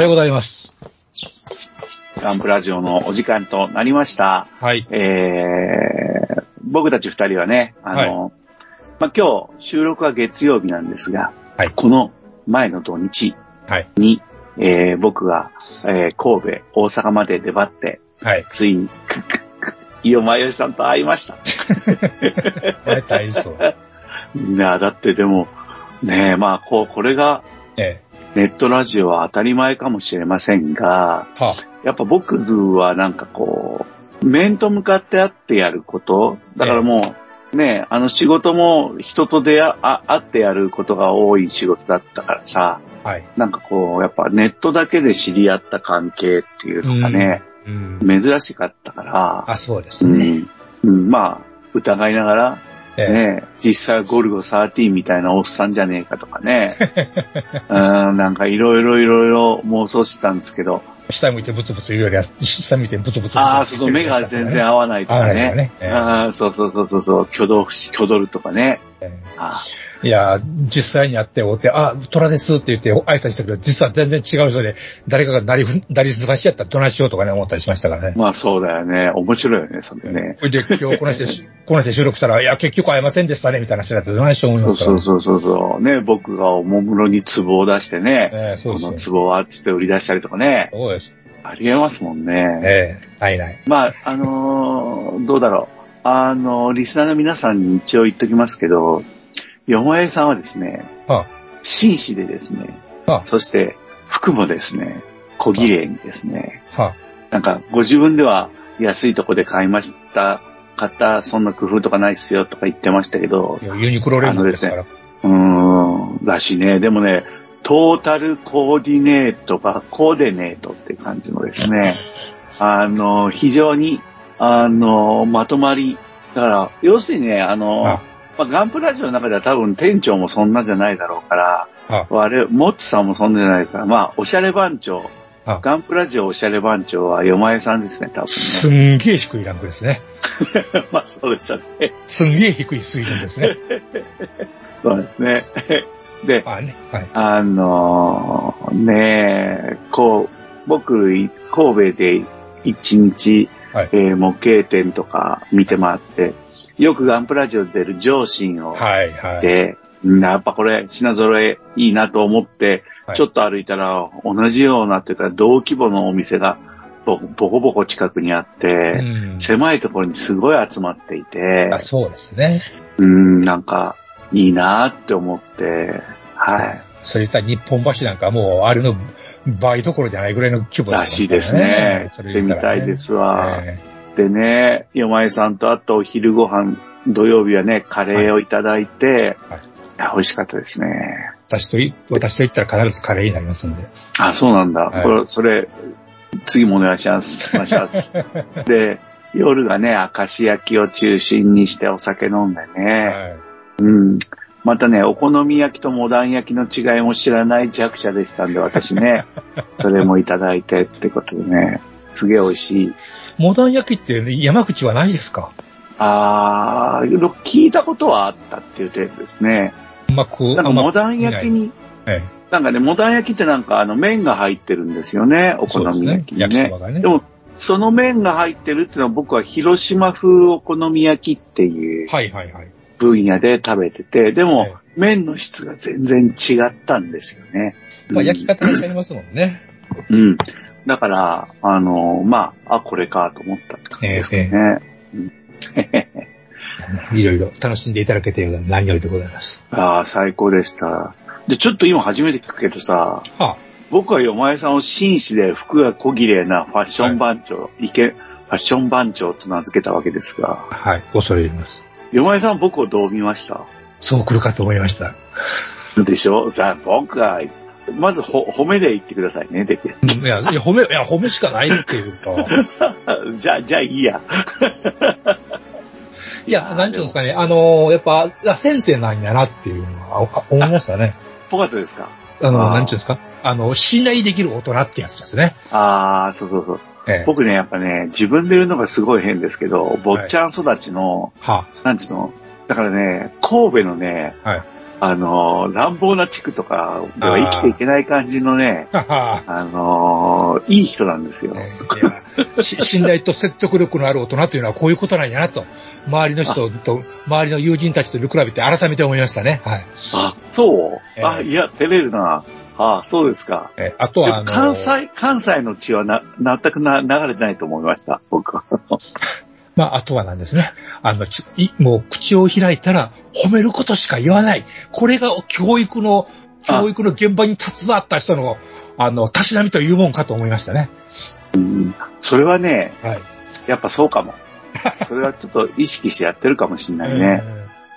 はようございます。ガンプラジオのお時間となりました。はい。えー、僕たち二人はね、あの、まあ、今日収録は月曜日なんですが、はいこの前の土日はい。に、えー、僕が、えー、神戸、大阪まで出張って、はい。ついに、クックックッ、伊予真由さんと会いました。大体そう。いや、だってでも、ねえ、まあ、こう、これが、えネットラジオは当たり前かもしれませんが、え。はやっぱ僕はなんかこう、面と向かって会ってやること、だからもう、ね、あの仕事も人と出会あ会ってやることが多い仕事だったからさ、あ。はい。なんかこう、やっぱネットだけで知り合った関係っていうのがね、うん。珍しかったから、あ、そうですね。うんうんまあ、疑いながら、ええ。ね、実際はゴルゴ13みたいなおっさんじゃねえかとかね、うんなんかいろいろいろいろ妄想してたんですけど、下向いてブツブツ言うよりは、下向いてブツブツ。ああ、そうそう、目が全然合わないとかね。よねええああ、そうそうそうそう挙動不死、挙動るとかね。えあえいや、実際に会っておって、あ、虎ですって言って挨拶したけど、実は全然違う人で、誰かがなりふ、なりすがしやったらどないしようとかね、思ったりしましたからね。まあそうだよね。面白いよね、それね。それで今日この人し、この人収録したら、いや、結局会えませんでしたね、みたいな話になって、どないしよう思いますから。そうそうそうそう。ね、僕がおもむろに壺を出してね、ええそうこの壺はつって売り出したりとかね、そうです。ありえますもんね。ええ、ないない。まあ、あのーどうだろう。あの、リスナーの皆さんに一応言っときますけど、よもえさんはですね、は紳士でですね、あ、はそして服もですね、小綺麗にですね、なんか、ご自分では安いとこで買いました、買った、そんな工夫とかないっすよとか言ってましたけどあ。、ユニクロレンズですから。うーん、らしいね。でもね、トータルコーディネートがコーディネートって感じのですね、あの、非常に、あの、まとまり、だから、要するにね、あの、あまあ、ガンプラジオの中では多分店長もそんなじゃないだろうから、あ我々、モッチさんもそんなじゃないから、まあ、おしゃれ番長、あガンプラジオおしゃれ番長はよまえさんですね、多分すんげえ低いランクですね。ね。まあ、そうですよね。すんげえ低い水準ですね。そうですね。で、あね。はい。あのーねえ、こう、僕、神戸で一日、はいえー模型店とか見て回って、よくガンプラジオで出る上心をはい、はい。で、うんやっぱこれ品揃えいいなと思って、はいちょっと歩いたら同じようなというか同規模のお店がボボコボコ近くにあって、うん狭いところにすごい集まっていてあ、、そうですね。うん、なんかいいなって思って、はい。そういった日本橋なんかもう、あれの倍どころじゃないぐらいの規模らしいですね。そ行ってみたいですわ。えでね、よまえさんとあとお昼ご飯、土曜日はね、カレーをいただいて、はいいや美味しかったですね。え私とい、私と言ったら必ずカレーになりますんで。あ、そうなんだ。はいこれ、それ、次もお願いします。お願いします。で、夜がね、明石焼きを中心にしてお酒飲んでね、はいうん。またね、お好み焼きとモダン焼きの違いも知らない弱者でしたんで、私ね、それもいただいてってことでね、すげえ美味しい。モダン焼きって山口はないですか？あー、聞いたことはあったっていう程度ですね。うまく、なんかモダン焼きに、えなんかね、モダン焼きってなんかあの麺が入ってるんですよね、お好み焼きにねですねねでも、その麺が入ってるっていうのは僕は広島風お好み焼きっていう。分野で食べてて、でえもえ麺の質が全然違ったんですよね。まあうん焼き方が違いますもんね。うん。だから、あの、まあ、あ、これかと思ったって感じですね。うんいろいろ楽しんでいただけてる何よりでございます。ああ、最高でした。で、ちょっと今初めて聞くけどさ、は僕はよまえさんを紳士で服が小綺麗なファッション番長、イケ、フファッション番長と名付けたわけですが、はい。恐れ入ります。よまえさん僕をどう見ました？そう来るかと思いました。でしょ？さあ、僕は、まずほ褒めで言ってくださいね、できうんいや、いや、褒め、いや、褒めしかないっていうか。じゃあ、じゃあいいや。いや、なんていうんですかね、あのーやっぱ、あ先生なんやなっていうのはあ思いましたね。ぽかったですか？あの、あーなんていうんですか？あの、信頼できる大人ってやつですね。ああ、そうそうそう。ええ。僕ね、やっぱね、自分で言うのがすごい変ですけど、坊っちゃん育ちの、はなんつうの、だからね、神戸のね、はいあのー、乱暴な地区とかでは生きていけない感じのね、あ。あのー、いい人なんですよ。信頼と説得力のある大人というのはこういうことなんやなと、周りの人と、周りの友人たちと比べて改めて思いましたね。はい。あ、そう、ええあ、いや、照れるな。ああ、そうですか。えあとは、あの、関西、関西の血はな、全くな、流れてないと思いました、僕は。まあ、あとはなんですね。あの、もう口を開いたら褒めることしか言わない。これが教育の、教育の現場に携わった人の、あの、たしなみというもんかと思いましたね。うんそれはね、はい。やっぱそうかも。それはちょっと意識してやってるかもしれないね。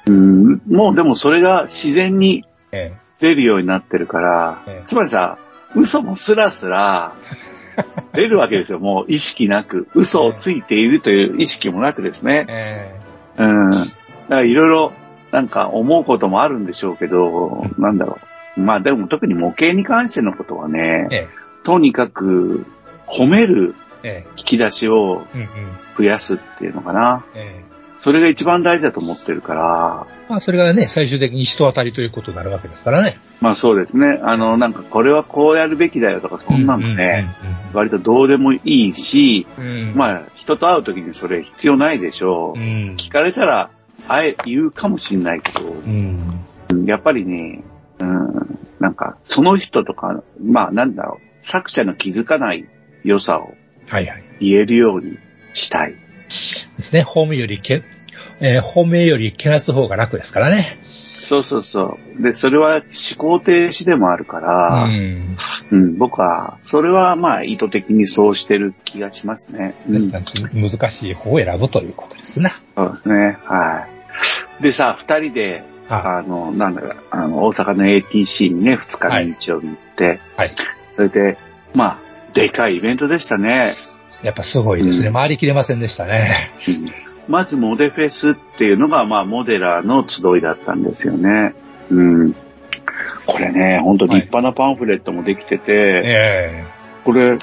えうん、もうでもそれが自然にええ出るようになってるから、ええつまりさ、嘘もスラスラ 出るわけですよ。もう意識なく。嘘をついているという意識もなくですねえ。えうん。だからいろいろなんか思うこともあるんでしょうけど、なんだろう。まあでも特に模型に関してのことはね、ええとにかく褒めるええ引き出しを。増やすっていうのかな。ええそれが一番大事だと思ってるから、まあ、それがね、最終的に人当たりということになるわけですからね。まあそうですね。あの、なんかこれはこうやるべきだよとかそんなのね、割とどうでもいいし、うんまあ人と会う時にそれ必要ないでしょう。うん。聞かれたら、あえ、言うかもしんないけど、うん。やっぱりね、うん、なんかその人とか、まあなんだろう、作者の気づかない良さをはいはい。言えるようにしたい。ですね。褒めよりけ、えー褒めよりけなす方が楽ですからね。そうそうそう。で、それは思考停止でもあるから、うん。うん、僕は、それはまあ意図的にそうしてる気がしますね。うん、難しい方を選ぶということですな。そうですね。はい。でさ、二人で、はあの、なんだろう、あの、大阪の ATC にね、二日はいの日曜日行って、はい。それで、まあ、でかいイベントでしたね。やっぱすごいですね。うん回りきれませんでしたね。うんまずモデフェスっていうのが、まあ、モデラーの集いだったんですよね。うん。これね、本当立派なパンフレットもできてて、えこれ、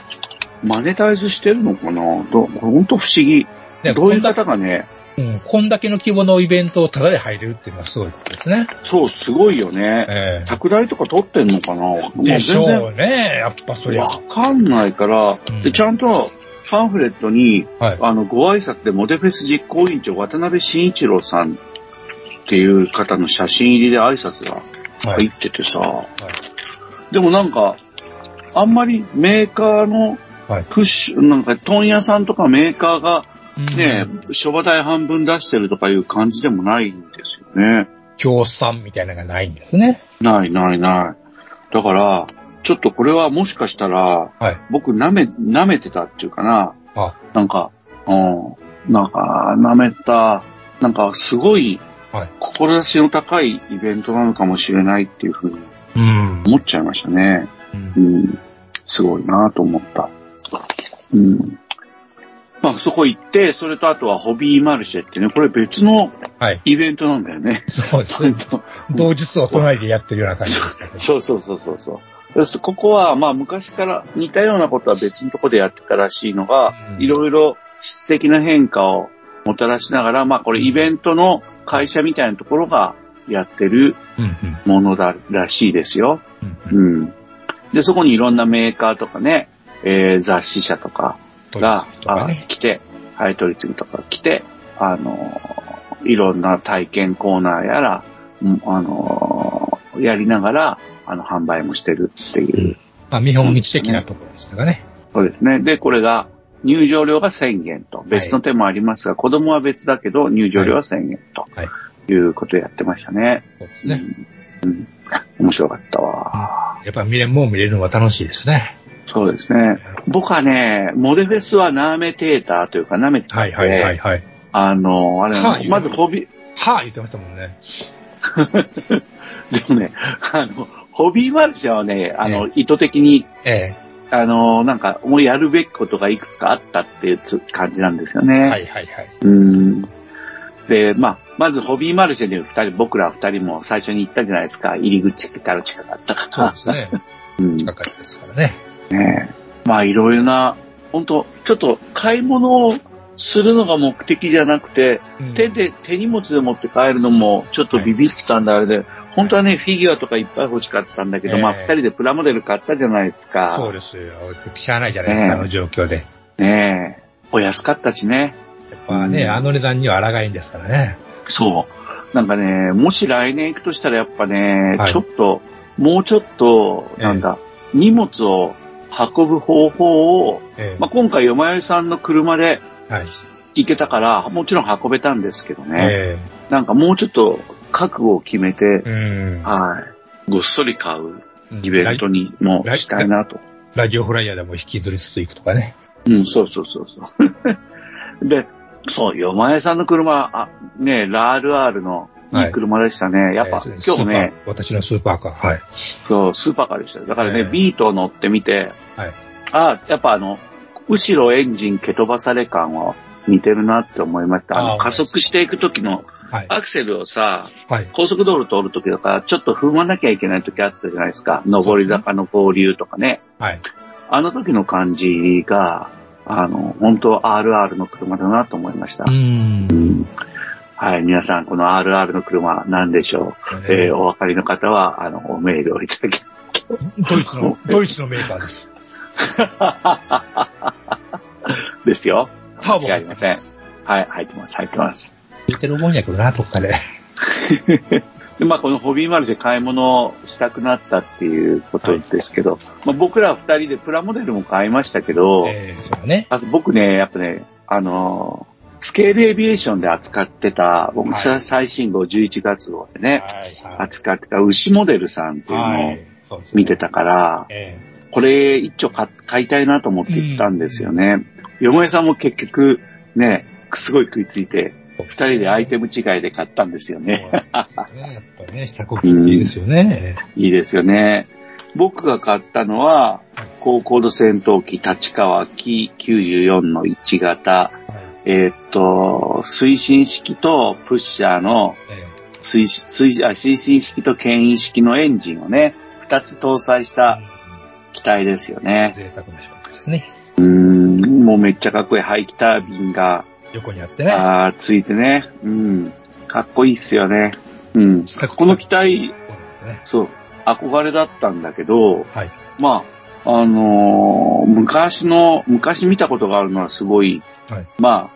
マネタイズしてるのかな？ど本当不思議。どういう方がね、うん、こんだけの規模のイベントをタダで入れるっていうのはすごいことですね。そう、すごいよね。え拡大とか取ってんのかな？でしょうね。やっぱそりゃ。然わかんないから、うんで、ちゃんとパンフレットに、はい。あの、ご挨拶でモデフェス実行委員長渡辺慎一郎さんっていう方の写真入りで挨拶がはい。入っててさ、でもなんか、あんまりメーカーのはいプッシュ、なんか問屋さんとかメーカーがうんね、諸話代半分出してるとかいう感じでもないんですよね。協賛みたいなのがないんですね。ないないない。だから、ちょっとこれはもしかしたら、はい。僕舐め、舐めてたっていうかな。あ、なんか、うん、なんか、舐めた、なんかすごい、はい。志の高いイベントなのかもしれないっていうふうにうん。思っちゃいましたね。うんうん。すごいなと思った。うん。まあそこ行って、それとあとはホビーマルシェってね、これ別のはい。イベントなんだよね。そうですね。同日を隣でやってるような感じ。そうそうそうそうそう。でここは、まあ昔から似たようなことは別のところでやってたらしいのが、うんいろいろ質的な変化をもたらしながら、まあこれイベントの会社みたいなところがやってる。ものだらしいですよ。うん。で、そこにいろんなメーカーとかね、えー雑誌社とかが、ね。来て、はい、取り次ぎとか来て、あのーいろんな体験コーナーやら、うんあのーやりながら、あの、販売もしてるっていう。まあ、見本道的なところでしたかね。そうですね。で、これが、入場料が1000円と。別の手もありますが、子供は別だけど、入場料は1000円と。はいいうことやってましたね。そうですね。うん。うん。面白かったわ。やっぱ見れ、もう見れるのは楽しいですね。そうですね。僕はね、モデフェスはナーメテーターというか、舐めてて、はいはいはいはい。あの、あれ、はいまずホビ、はぁ、言ってましたもんね。でもね、あの、ホビーマルシェはね、あの、え意図的に、えあの、なんか、もうやるべきことがいくつかあったっていうつ感じなんですよえ。ね。はいはいはい。うん。で、まあ、まずホビーマルシェで二人、僕ら二人も最初に行ったじゃないですか。入り口から近かったから。そうですね。うん。近かったですからね。ねえまあ、いろいろな、本当ちょっと買い物をするのが目的じゃなくて、うん手で、手荷物で持って帰るのもちょっとビビったんだ、あれで。本当はね、フィギュアとかいっぱい欲しかったんだけど、ええまあ、二人でプラモデル買ったじゃないですか。そうですよ。しゃあないじゃないですか、ええあの状況で。ねえ。お安かったしね。やっぱね、うんあの値段には抗いんですからね。そう。なんかね、もし来年行くとしたらやっぱね、はいちょっと、もうちょっと、なんだ、荷物を運ぶ方法を、ええまあ、今回、よまよさんの車ではい。行けたから、もちろん運べたんですけどね。えなんかもうちょっと覚悟を決めて。はい。ごっそり買ううんイベントにもしたいなと。ラジオフライヤーでも引きずりつつ行くとかね。うん、そうそうそうそう。で、そう、よまえさんの車、あ、ね、ラール R のいい車でしたね。やっぱ、えー今日ね、私のスーパーカー。はい。そう、スーパーカーでしたよ。だからね、えービートを乗ってみて、はい。あ、やっぱあの、後ろエンジン蹴飛ばされ感は似てるなって思いました。あの加速していく時のはい。アクセルをさ、はい。高速道路通る時とか、ちょっと踏まなきゃいけない時あったじゃないですか。上り坂の合流とかね。はい。あの時の感じが、あの、本当 RR の車だなと思いました。うーんう。んはい、皆さん、この RR の車何でしょう、えーお分かりの方は、あの、メールをいただき、ドイツの、ドイツのメーカーです。ですよ。ターボ間違いありません。はい、入ってます、入ってます。言ってるもんやけどな、どっかで。で、まあ、このホビーマルで買い物をしたくなったっていうことですけど、まあ、僕ら二人でプラモデルも買いましたけど、ええそうね。あと僕ね、やっぱね、あのースケールエビエーションで扱ってた、僕、はい最新号11月号でね、はい。扱ってた牛モデルさんっていうのを見てたから、えこれ一丁買買いたいなと思って行ったんですよね。よもえさんも結局、ね、すごい食いついて、え二人でアイテム違いで買ったんですよね。ね。やっぱね、下呼いいですよね。いいですよね。僕が買ったのは、高高度戦闘機立川機94の1型、はい。えーっと、推進式とプッシャーのえ推推あ推進式と牽引式のエンジンをね、二つ搭載しえた機体ですよね。贅沢な商品ですね。うーん、もうめっちゃかっこいい排気タービンが、横にあってね。あーついてね。うん。かっこいいっすよね。うん。この機体、そう憧れだったんだけど、はい。まあ、あのー昔の、昔見たことがあるのはすごい、はいま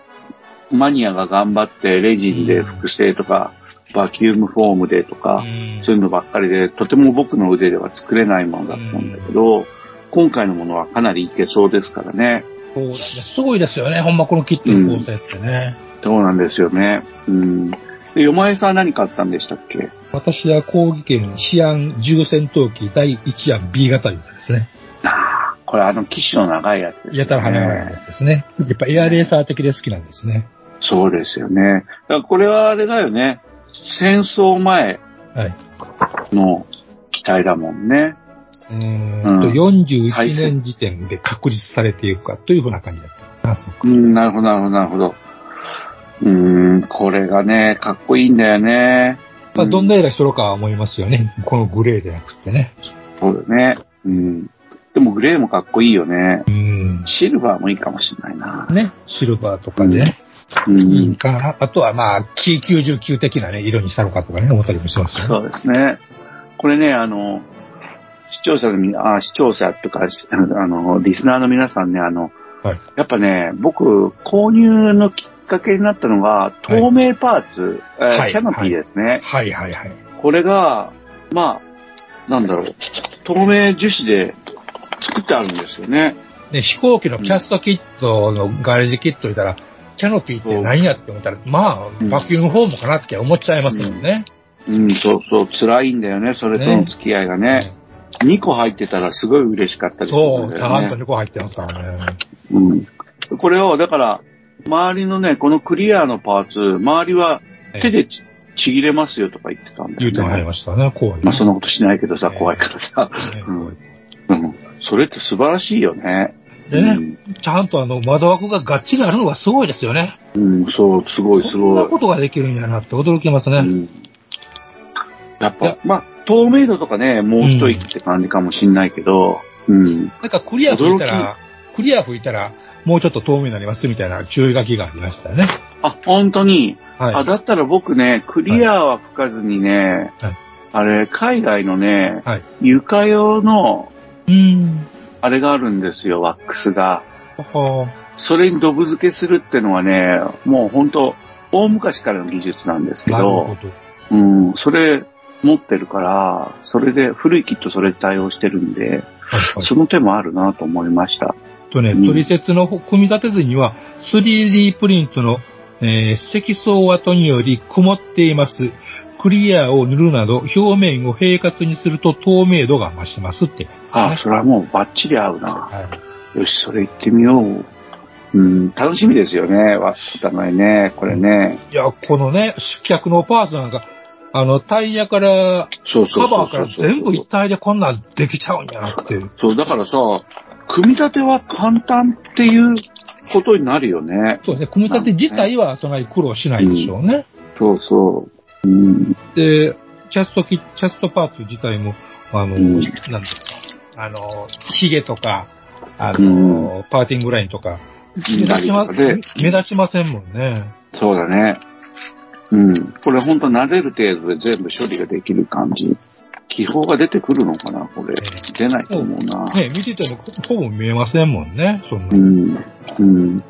あ、マニアが頑張ってレジンで複製とか、バキュームフォームでとか、うんそういうのばっかりで、とても僕の腕では作れないものだったんだけど、今回のものはかなりいけそうですからね。そうですね。すごいですよね。ほんまこのキットの構成ってね。そうなんですよね。うん。で、よまえさんは何買ったんでしたっけ？私は講義圏シアン重戦闘機第1案 B 型ですね。ああ、これあの機種の長いやつですよね。やたら跳ね上がるやつですね。やっぱエアレーサー的で好きなんですね。そうですよね。だからこれはあれだよね。戦争前はい。の機体だもんね。うーんうんと、41年時点で確立されていくかというふうな感じだったうん、なるほど、なるほど、なるほど。うーん、これがね、かっこいいんだよね。まあ、どんな、な絵がしとるかは思いますよね。このグレーでなくてね。そうだね。うん。でもグレーもかっこいいよね。うん。シルバーもいいかもしれないな。ね。シルバーとかでね。うん。いいかな。あとはまあ、キー99的なね、色にしたのかとかね、思ったりもしますよね。そうですね。これね、あの、視聴者のみあ、視聴者とか、しあの、リスナーの皆さんね、あの、はいやっぱね、僕、購入のきっかけになったのが、透明パーツ、えーはいキャノピーですね。はいはいはい。これが、まあ、なんだろう、透明樹脂で作ってあるんですよね。で、飛行機のキャストキットのガレージキット言ったら、キャノピーって何やって思ったら、まあ、うんバキュームフォームかなって思っちゃいますもんね。うん、そうそう、辛いんだよね、それとの付き合いがね。2個入ってたらすごい嬉しかったですそう、ね。ちゃんと2個入ってますからね。うん。これを、だから、周りのね、このクリアのパーツ、周りは手でちちぎれますよとか言ってたんだよね。言うてもらいましたね、こういう。まあそんなことしないけどさ、ええ怖いからさ。ねうんうん。それって素晴らしいよね。でね、ちゃんとあの、窓枠ががっちりあるのがすごいですよね。うん。うん、そう、すごいすそんなごい。ことができるんやなって驚きますね。うん。やっぱ、まあ、透明度とかね、もう一息って感じかもしんないけど、うん。なんかクリア吹いた驚ら、クリア吹いたら、もうちょっと透明になりますみたいな注意書きがありましたよね。あ、本当に？はい。あ、だったら僕ね、クリアは吹かずにね、はいあれ、海外のね、はい床用の、うーん。あれがあるんですよ、ワックスが。はそれにドブ付けするってのはね、もう本当大昔からの技術なんですけなるほど、ど。うん、それ持ってるから、それで、古いキットそれ対応してるんで。その手もあるなと思いました。とね、うん取説の組み立て図には、3D プリントの、えー積層跡により曇っています。クリアを塗るなど、表面を平滑にすると透明度が増しますって。あ、それはもうバッチリ合うな。はい。よし、それ行ってみよう。うん、楽しみですよね、わお互いね、これね。いや、このね、主脚のパーツなんか、あの、タイヤから、カバーから全部一体でこんなんできちゃうんやなって。そう、だからさ、組み立ては簡単っていうことになるよね。そうですね、組み立て自体はそんなに苦労しないでしょうね。そうそう。うん、で、チャストキ、チャストパーツ自体も、あの、うんなんですか、あの、ヒゲとか、あの、パーティングラインとか、目立ちま、で目立ちませんもんね。そうだね。うん。これほんと撫でる程度で全部処理ができる感じ？気泡が出てくるのかな？これ。出ないと思うな。ね、見ててもほぼ見えませんもんね、そんな。うん。うん。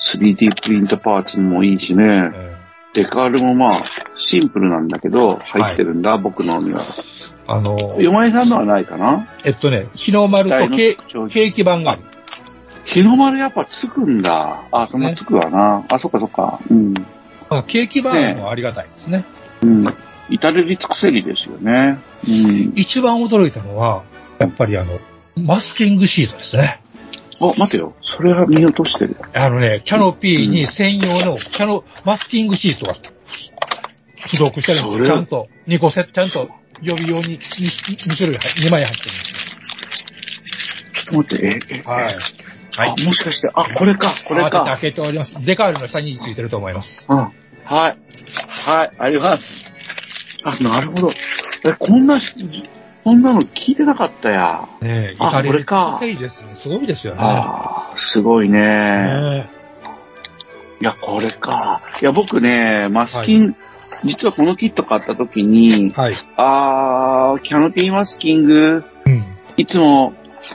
3D プリントパーツもいいしね。えデカールもまあ、シンプルなんだけど、入ってるんだ、僕のには。ーあの、よまえさんのはないかな？えっとね、日の丸とケーキ版がある。日の丸やっぱつくんだ。あ、そんなつくわな。あ、そっかそっか。うん。まあケーキ版もありがたいですね。うん。至れり尽くせりですよね。うん。一番驚いたのは、やっぱりあの、マスキングシートですね。あ、待てよ。それは見落としてる。あのね、キャノピーに専用のキャノ、マスキングシートが付属してるんで。ちゃんと、2個セット、ちゃんと予備用に 2, 種類入、2枚入ってるんですちょっと待って、え、え、よ。はい。あ、もしかして、あ、これか、これ慌てて開か。けております。デカールの下についてると思います。うん。はい。はい、あります。あ、なるほど。え、こんな、こんなの聞いてなかったや。ねえ、あこれかすね。すごいですよね。ああ、すごいね。ねいや、これか。いや、僕ね、マスキン、実はこのキット買った時にえ、はい。あー、キャノピーマスキング、うん。いつも、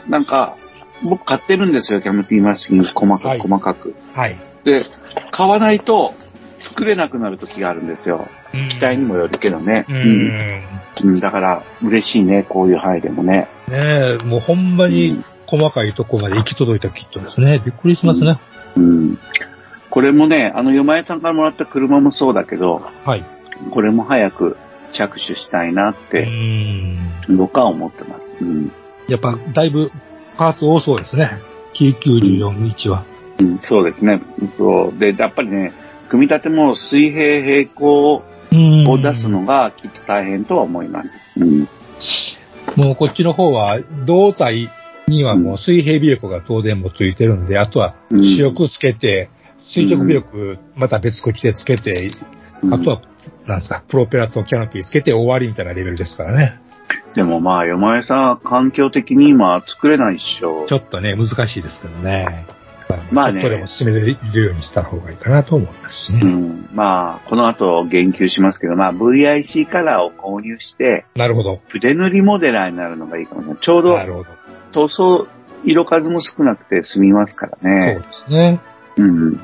なんか、僕買ってるんですよ、キャノピーマスキング、細かく、はい細かく。はい。で、買わないと、作れなくなる時があるんですよ。期期待にもよるけどね。う。うんねうん。だから、嬉しいね、こういう範囲でもね。え、もうほんまに細かいとこまで行き届いたキットですね。びっくりしますね。うん。これもね、あの、よまえさんからもらった車もそうだけど、はい。これも早く着手したいなっうて、ん。僕は思ってます。うん。やっぱ、だいぶ、パーツ多そうですね。9941は。うん、そうですね。そう。で、やっぱりね、組み立ても水平平行うんを出すのがきっと大変とは思います。うん。もうこっちの方は、胴体にはもう水平尾翼が当然もついてるんで、あとはうん主翼つけて、垂直尾翼また別こっちでつけて、うんあとは、なんですか、プロペラとキャノピーつけて終わりみたいなレベルですからね。でもまあ、よまえさん、環境的に今作れないっしょち。ょっとね、難しいですけどね。まあねちょっとでも進めれるようにした方がいいかなと思いますしね。うん。まあ、この後言及しますけど、まあ、VIC カラーを購入して、なるほど。筆塗りモデラーになるのがいいかもしれない。ちょうどなるほど。塗装、色数も少なくて済みますからそうね。ですね。うん。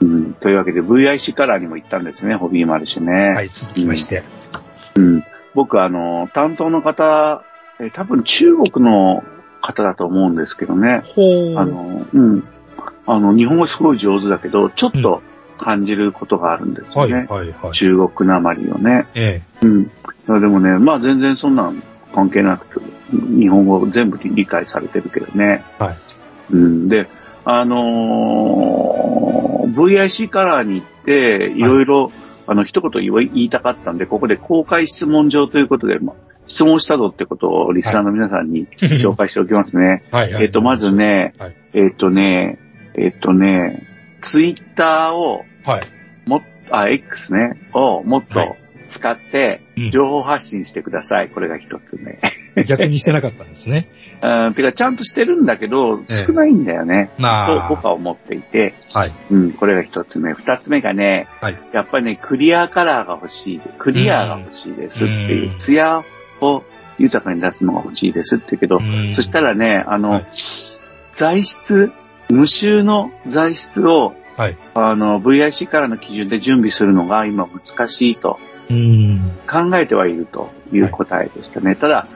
うん。というわけで VIC カラーにも行ったんですね、ホビーマルシェね。はい、続きまして。うん。僕、あの、担当の方、え多分中国の方だと思うんですけどね。ほう。あの、うん。あの、日本語すごい上手だけど、ちょっと感じることがあるんですはい、よね。はい、はい。中国なまりをね。えうん。でもね、まあ全然そんなん関係なく、日本語全部理解されてるけどね。はい。うん、で、あのー VIC カラーに行って、いろいろ、あの、一言言い言いたかったんで、ここで公開質問状ということで、ま質問したぞってことをリスナーの皆さんに紹介しておきますね。はい。えっと、まず。ね、はいえっとね、えっとね、ツイッターをはい。もっあ、X ね、をもっとはい使ってうん、情報発信してください。これが一つ目。逆にしてなかったんですね。うん、てか、ちゃんとしてるんだけど、ええ少ないんだよね。まと僕は思っていて、はい。うん、これが一つ目。二つ目がね、はいやっぱりね、クリアカラーが欲しい。クリアが欲しいですっていうう、んツヤを豊かに出すのが欲しいですって言うけど、うんそしたらね、あの、はい材質、無臭の材質を、はい。あの、VIC からの基準で準備するのが今難しいとうん。考えてはいるという答えでしたね。ただ、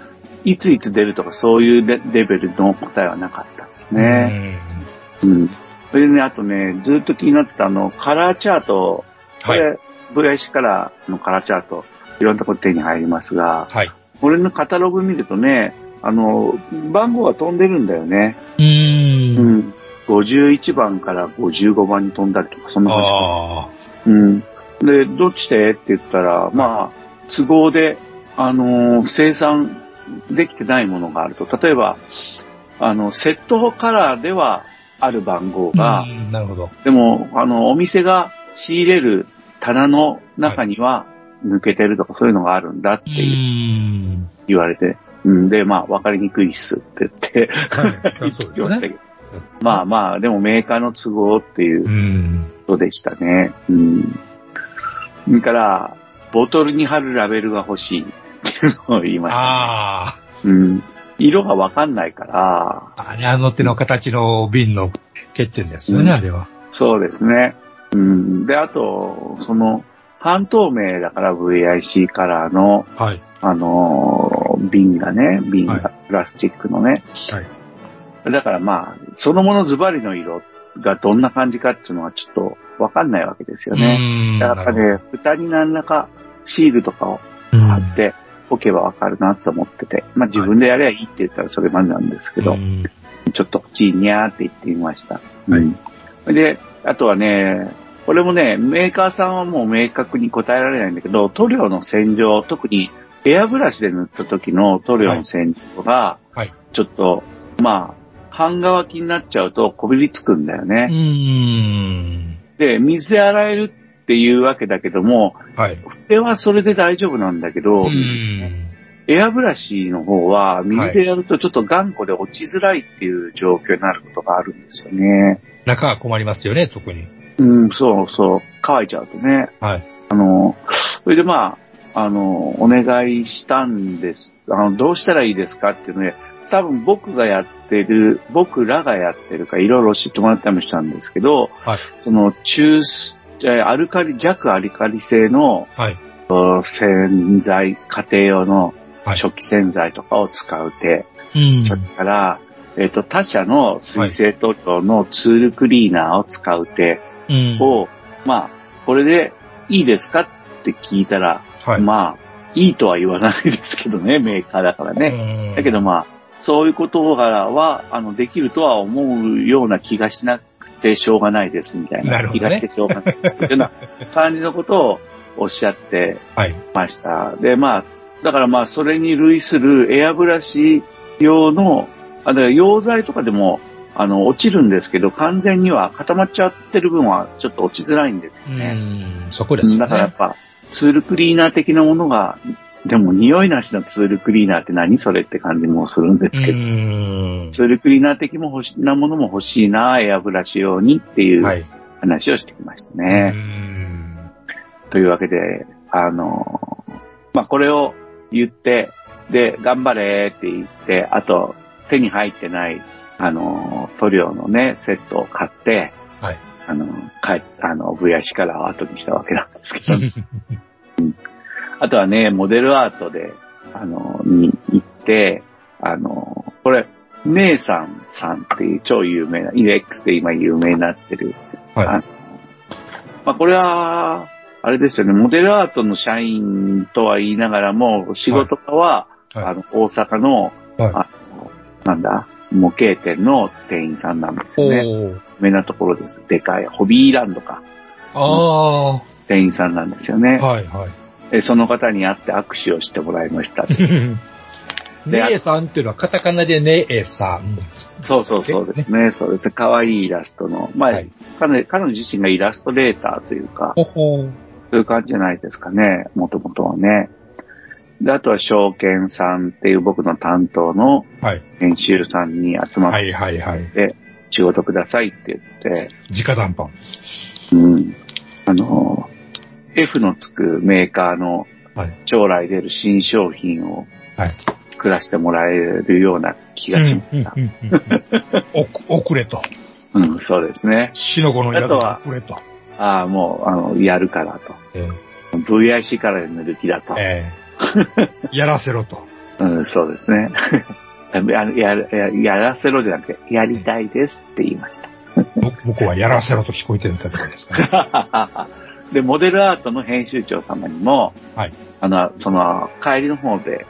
いついつ出るとかそういうレレベルの答えはなかったですね。うん。それでね、あとね、ずっと気になってたあの、カラーチャート、こはい。れ、VIC カラーのカラーチャート、いろんなところ手に入りますが、はい。これのカタログ見るとね、あの、番号が飛んでるんだよね。う。うんん。51番から55番に飛んだりとか、そんな感じ。ああ。うん。で、どっちで？って言ったら、まあ、都合で、あのー生産できてないものがあると。例えば、あの、セットカラーではある番号が、うんなるほど。でも、あの、お店が仕入れる棚の中には抜けてるとか、そういうのがあるんだってう。いうん言われて、うん、で、まあ、わかりにくいっすって言って、はい。そうですよね。まあまあ、でもメーカーの都合っていううん。ことでしたね。うん。それから、ボトルに貼るラベルが欲しいっていうのを言いました、ああ。うん。色がわかんないから、あれ、あの手の形の瓶の欠点ですよね、うんあれは。そうですね。うん。で、あと、その、半透明だから VIC カラーの、はい。あのー瓶がね、瓶はがプラスチックのね。はい。だからまあ、そのものズバリの色がどんな感じかっていうのはちょっとわかんないわけですよね。ねやっぱね、蓋に何らかシールとかをうん。貼っておけばわかるなと思ってて、まあ自分でやればいいって言ったらそれまでなんですけど、うん。ちょっとチーニャーって言ってみました。はい。うん。で、あとはね、これもね、メーカーさんはもう明確に答えられないんだけど、塗料の洗浄、特にエアブラシで塗った時の塗料の洗浄が、はい。ちょっと、まあ、半乾きになっちゃうとこびりつくんだようね。ん。で、水で洗えるっていうわけだけども、はい。筆はそれで大丈夫なんだけど、う水ん。エアブラシの方は水でやるとちょっと頑固で落ちづらいっていう状況になることがあるんですよね。中は困りますよね、特に。うん、そうそう。乾いちゃうとね。はい。あの、それでまあ、あの、お願いしたんです。あの、どうしたらいいですかっていうので、多分僕がやってる、僕らがやってるか、いろいろ教えてもらったりもしたんですけど、はい。その中、えーアルカリ、弱アルカリ性のはい。洗剤、家庭用のはい初期洗剤とかを使う手、うん。それから、えっ、と、他社の水性塗料のツールクリーナーを使う手うん。を、まあ、これでいいですかって聞いたら、はい。まあ、いいとは言わないですけどね、メーカーだからね。ねだけどまあ、そういうことがは、あの、できるとは思うような気がしなくてしょうがないです、みたいな。なるほどね気がしてしょうがないです。というような感じのことをおっしゃってはい。ました。で、まあ、だからまあ、それに類するエアブラシ用の、あの、溶剤とかでも、あの、落ちるんですけど、完全には固まっちゃってる分はちょっと落ちづらいんですようね。ん。そこですよねだからやっ。ぱ、ツールクリーナー的なものが、でも匂いなしのツールクリーナーって何それって感じもするんですけど、ん。ツールクリーナー的も欲しなものも欲しいな、エアブラシ用にっていうはい。話をしてきましたうね。ん。というわけで、あの、まあ、これを言って、で、頑張れって言って、あと、手に入ってない、あの、塗料のね、セットを買って、はい。あの、帰あの、VIC からを後にしたわけなんですけど、あとはね、モデルアートで、あの、に行って、あの、これ、姉さんさんっていう超有名な、EX で今有名になってる。はいあのまあ、これは、あれですよね、モデルアートの社員とは言いながらも、仕事場は、あの、大阪の、はいあの、なんだ、模型店の店員さんなんですよね。有名なところです。でかい、ホビーランドか、あ店員さんなんですよあ、ね。はいはい。でその方に会って握手をしてもらいました。でねえさんっていうのはカタカナでねえさん。そうそうそうですね。そうです。可愛いイラストの。まあ、はい彼彼女自身がイラストレーターというか、ほほー。そういう感じじゃないですかね。もともとはね。で、あとは証券さんっていう僕の担当のはい。編集さんに集まっはいはいはい。て、仕事くださいって言って、直談判。うん。あの、F のつくメーカーのはい。将来出る新商品をはい。作らせてもらえるような気がしました。遅れと。うん、そうですね。死の子の宿は遅れと。ああ、もう、あの、やるからと。え VIC からで塗る気だとえ。ええ やらせろと。うん、そうですね。やややらせろじゃなくて、やりたいですって言いました。ぼ僕はやらせろと聞こえてるんだったですかね。で、モデルアートの編集長様にも、はい。あの、その、帰りの方で、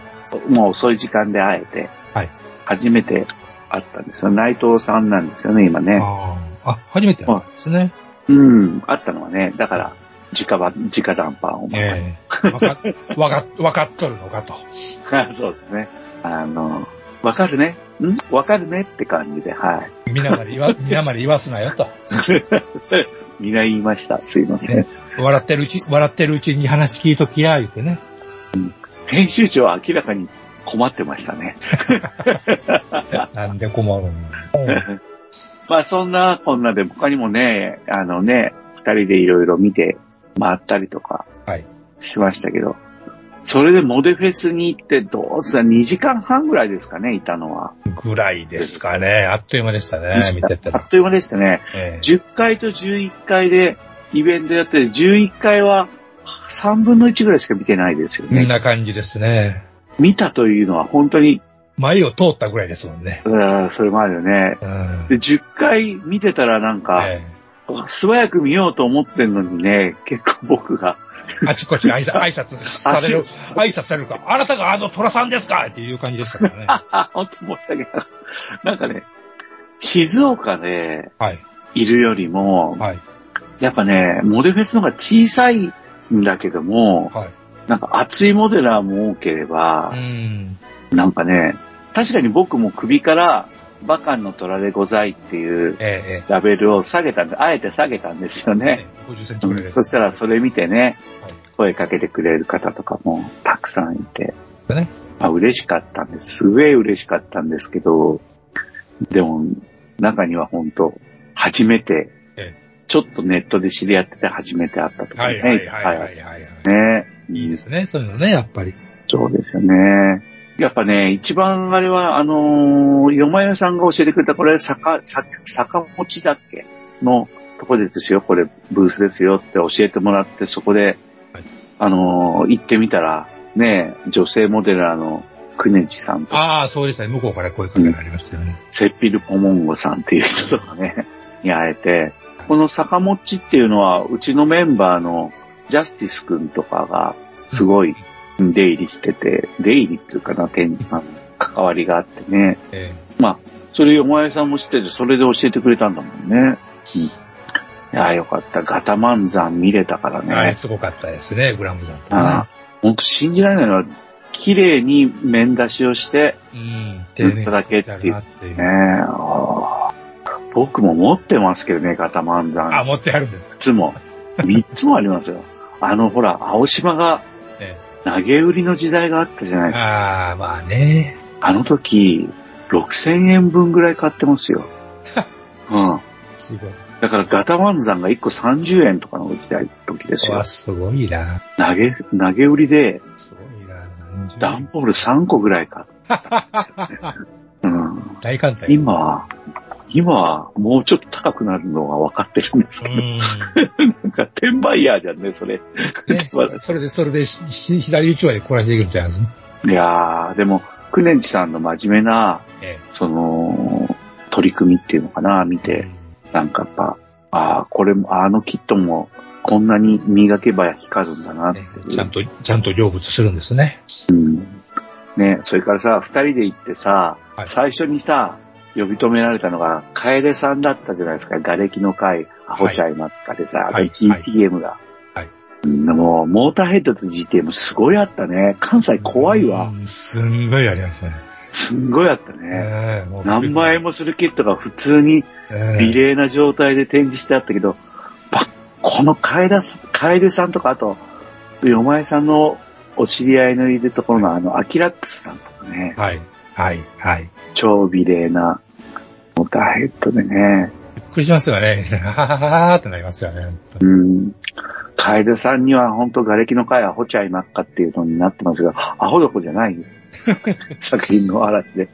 もう遅い時間で会えて、はい。初めて会ったんですよ。内藤さんなんですよね、今ね。ああ。あ、初めてなんですね。うん、会ったのはね、だから、直ば、直談判を。ええわか、わか、わかっとるのかと。そうですね。あの、わかるねん？わかるねって感じで、はい。皆まで言わ、皆まで言わすなよと。みんな言いました。すいません。ね笑ってるうち、笑ってるうちに話聞いときや、言うてね。編集長は明らかに困ってましたね。なんで困るの まあそんなこんなで他にもね、あのね、二人でいろいろ見て回ったりとかはい。しましたけど、それでモデフェスに行ってどうすか？2時間半ぐらいですかね、いたのは。ぐらいですかね。あっという間でしたね、見てたら。あっという間でしたね。ええ10回と11回でイベントやってて、11回は3分の1ぐらいしか見てないですよこんね。な感じですね。見たというのは本当に、前を通ったぐらいですもんね。うんそれもあるよね。うん。で、10回見てたらなんか、え素早く見ようと思ってんのにね、結構僕が、えあちこち挨拶挨拶される、挨拶されるか、あなたがあの虎さんですか？っていう感じでしたからね。あ、本当申し訳ない。なんかね、静岡ではい。いるよりも、はい。やっぱね、モデフェスの方が小さいんだけども、はい。なんか熱いモデラーも多ければう、ん。なんかね、確かに僕も首からバカンの虎でございっていうええ、ラベルを下げたんで、あえて下げたんですよええね。。50センチぐらいです。そしたらそれ見てね、はい声かけてくれる方とかもたくさんいて、ね。まあ、嬉しかったんです。すげえ嬉しかったんですけど、でも、中には本当初めて、えちょっとネットで知り合ってて初めて会ったとかね。はいはいはいはいはいね。いいですね、そういうのね、やっぱり。そうですよね。やっぱね、一番あれは、あのー、よまよさんが教えてくれた、これ、坂、坂、坂持ちだっけのとこでですよ、これ、ブースですよって教えてもらって、そこで、はいあのー、行ってみたら、ね、女性モデラーのクネチさんとか、ああ、そうでしたね。向こうから声かけられましたよね。セッピルポモンゴさんっていう人とかね、に会えて、この坂持ちっていうのは、うちのメンバーのジャスティス君とかが、すごい出入りしてて、出入りっていうかな、点あの関わりがあってね。えまあ、それ、お前さんも知ってて、それで教えてくれたんだもんね。うん。いや、よかった。ガタ漫山見れたからえ。あれね。すごかったですね、グラムさんとああほんと信じられないのは、綺麗に面出しをして、うん。塗っただけっていうね。ああ僕も持ってますけどね、ガタ漫山。あ、持ってあるんですか？三つも。三つもありますよ。あの、ほら、青島がえ投げ売りの時代があったじゃないえ。ですか。ああ、まあね。あの時、6000円分ぐらい買ってますよ。うん。すごい。だからガタ漫山が1個30円とかの時代時ですよわ、。すごいな。投げ、投げ売りで、すごいな。段ボール3個ぐらい買った。うん。大艦隊。今は、今はもうちょっと高くなるのが分かってるんですけど、うん。なんか転売ヤーじゃんね、それ。ね、それで、それで、左打ちまで凝らしていくんちゃいますいやー、でも、クネンチさんの真面目な、えその、取り組みっていうのかな、見え。て、なんかやっぱ、ああ、これも、あのキットも、こんなに磨けば光るんだなってね。ちゃんと、ちゃんと成仏するんですね。うん。ね、それからさ、二人で行ってさ、はい最初にさ、呼び止められたのが、楓さんだったじゃないですか、瓦礫の会、アホちゃいまっかでさ、はい GTM が。はいうんもう、モーターヘッドと GTM すごいあったね。関西怖いわ。うんすんごいありましたね。すんごいあったね。ええもう何万円もするキットが普通にええ美麗な状態で展示してあったけど、ばこの楓さん、楓さんとか、あと、よまえさんのお知り合いのいるところのあの、アキラックスさんとかね、はい。はい。はい。超美麗なモーターヘッドでね、びっくりしますよね。ははははってなりますよね。うん。楓さんには本当瓦礫の会はほちゃいまっかっていうのになってますが、アホどこじゃない 作品の嵐で。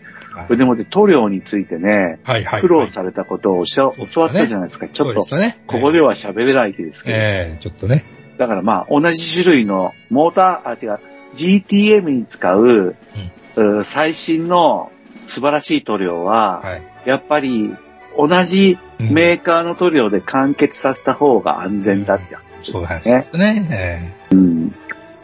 でもって塗料についてね、はい。はい。苦労されたことを教わそうですね教わったじゃないですか。ちょっとね。ここでは喋れないですけど。ええちょっとね。だからまあ、同じ種類のモーター、あ、違う、GTM に使う、う最新の素晴らしい塗料は、はい。やっぱり同じうんメーカーの塗料で完結させた方が安全だって。そうなんですね。うん。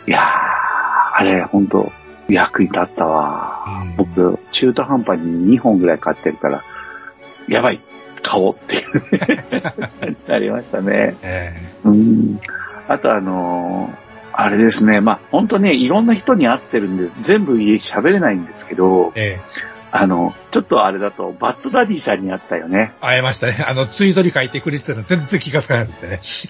いやー、あれ、本当役に立ったわ。うん僕、中途半端に2本ぐらい買ってるから、やばい、買おうっていう、なりましたね。ええうん。あとあのーあれですね。まあ、本当ね、いろんな人に会ってるんで、全部喋れないんですけど、ええあの、ちょっとあれだと、バッドダディさんに会ったよね。会えましたね。あの、ツイートに書いてくれてたの全然気がつかなくてね。そ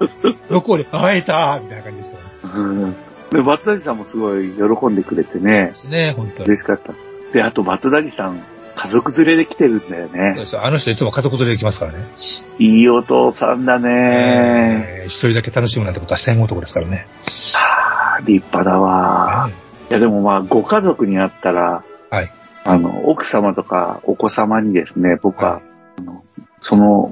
うそうそどこで会えたみたいな感じでしたね。う。うん。で、バッドダディさんもすごい喜んでくれてね、ね、本当に。嬉しかった。で、あとバッドダディさん、家族連れで来てるんだよそうね。ですよあの人いつも家族連れで来ますからね。いいお父さんだね。ええ一人だけ楽しむなんてことはしたい男ですからね。はあ、立派だわ。いや、でもまあ、ご家族に会ったら、はい。あの、奥様とかお子様にですね、僕は、はあのその、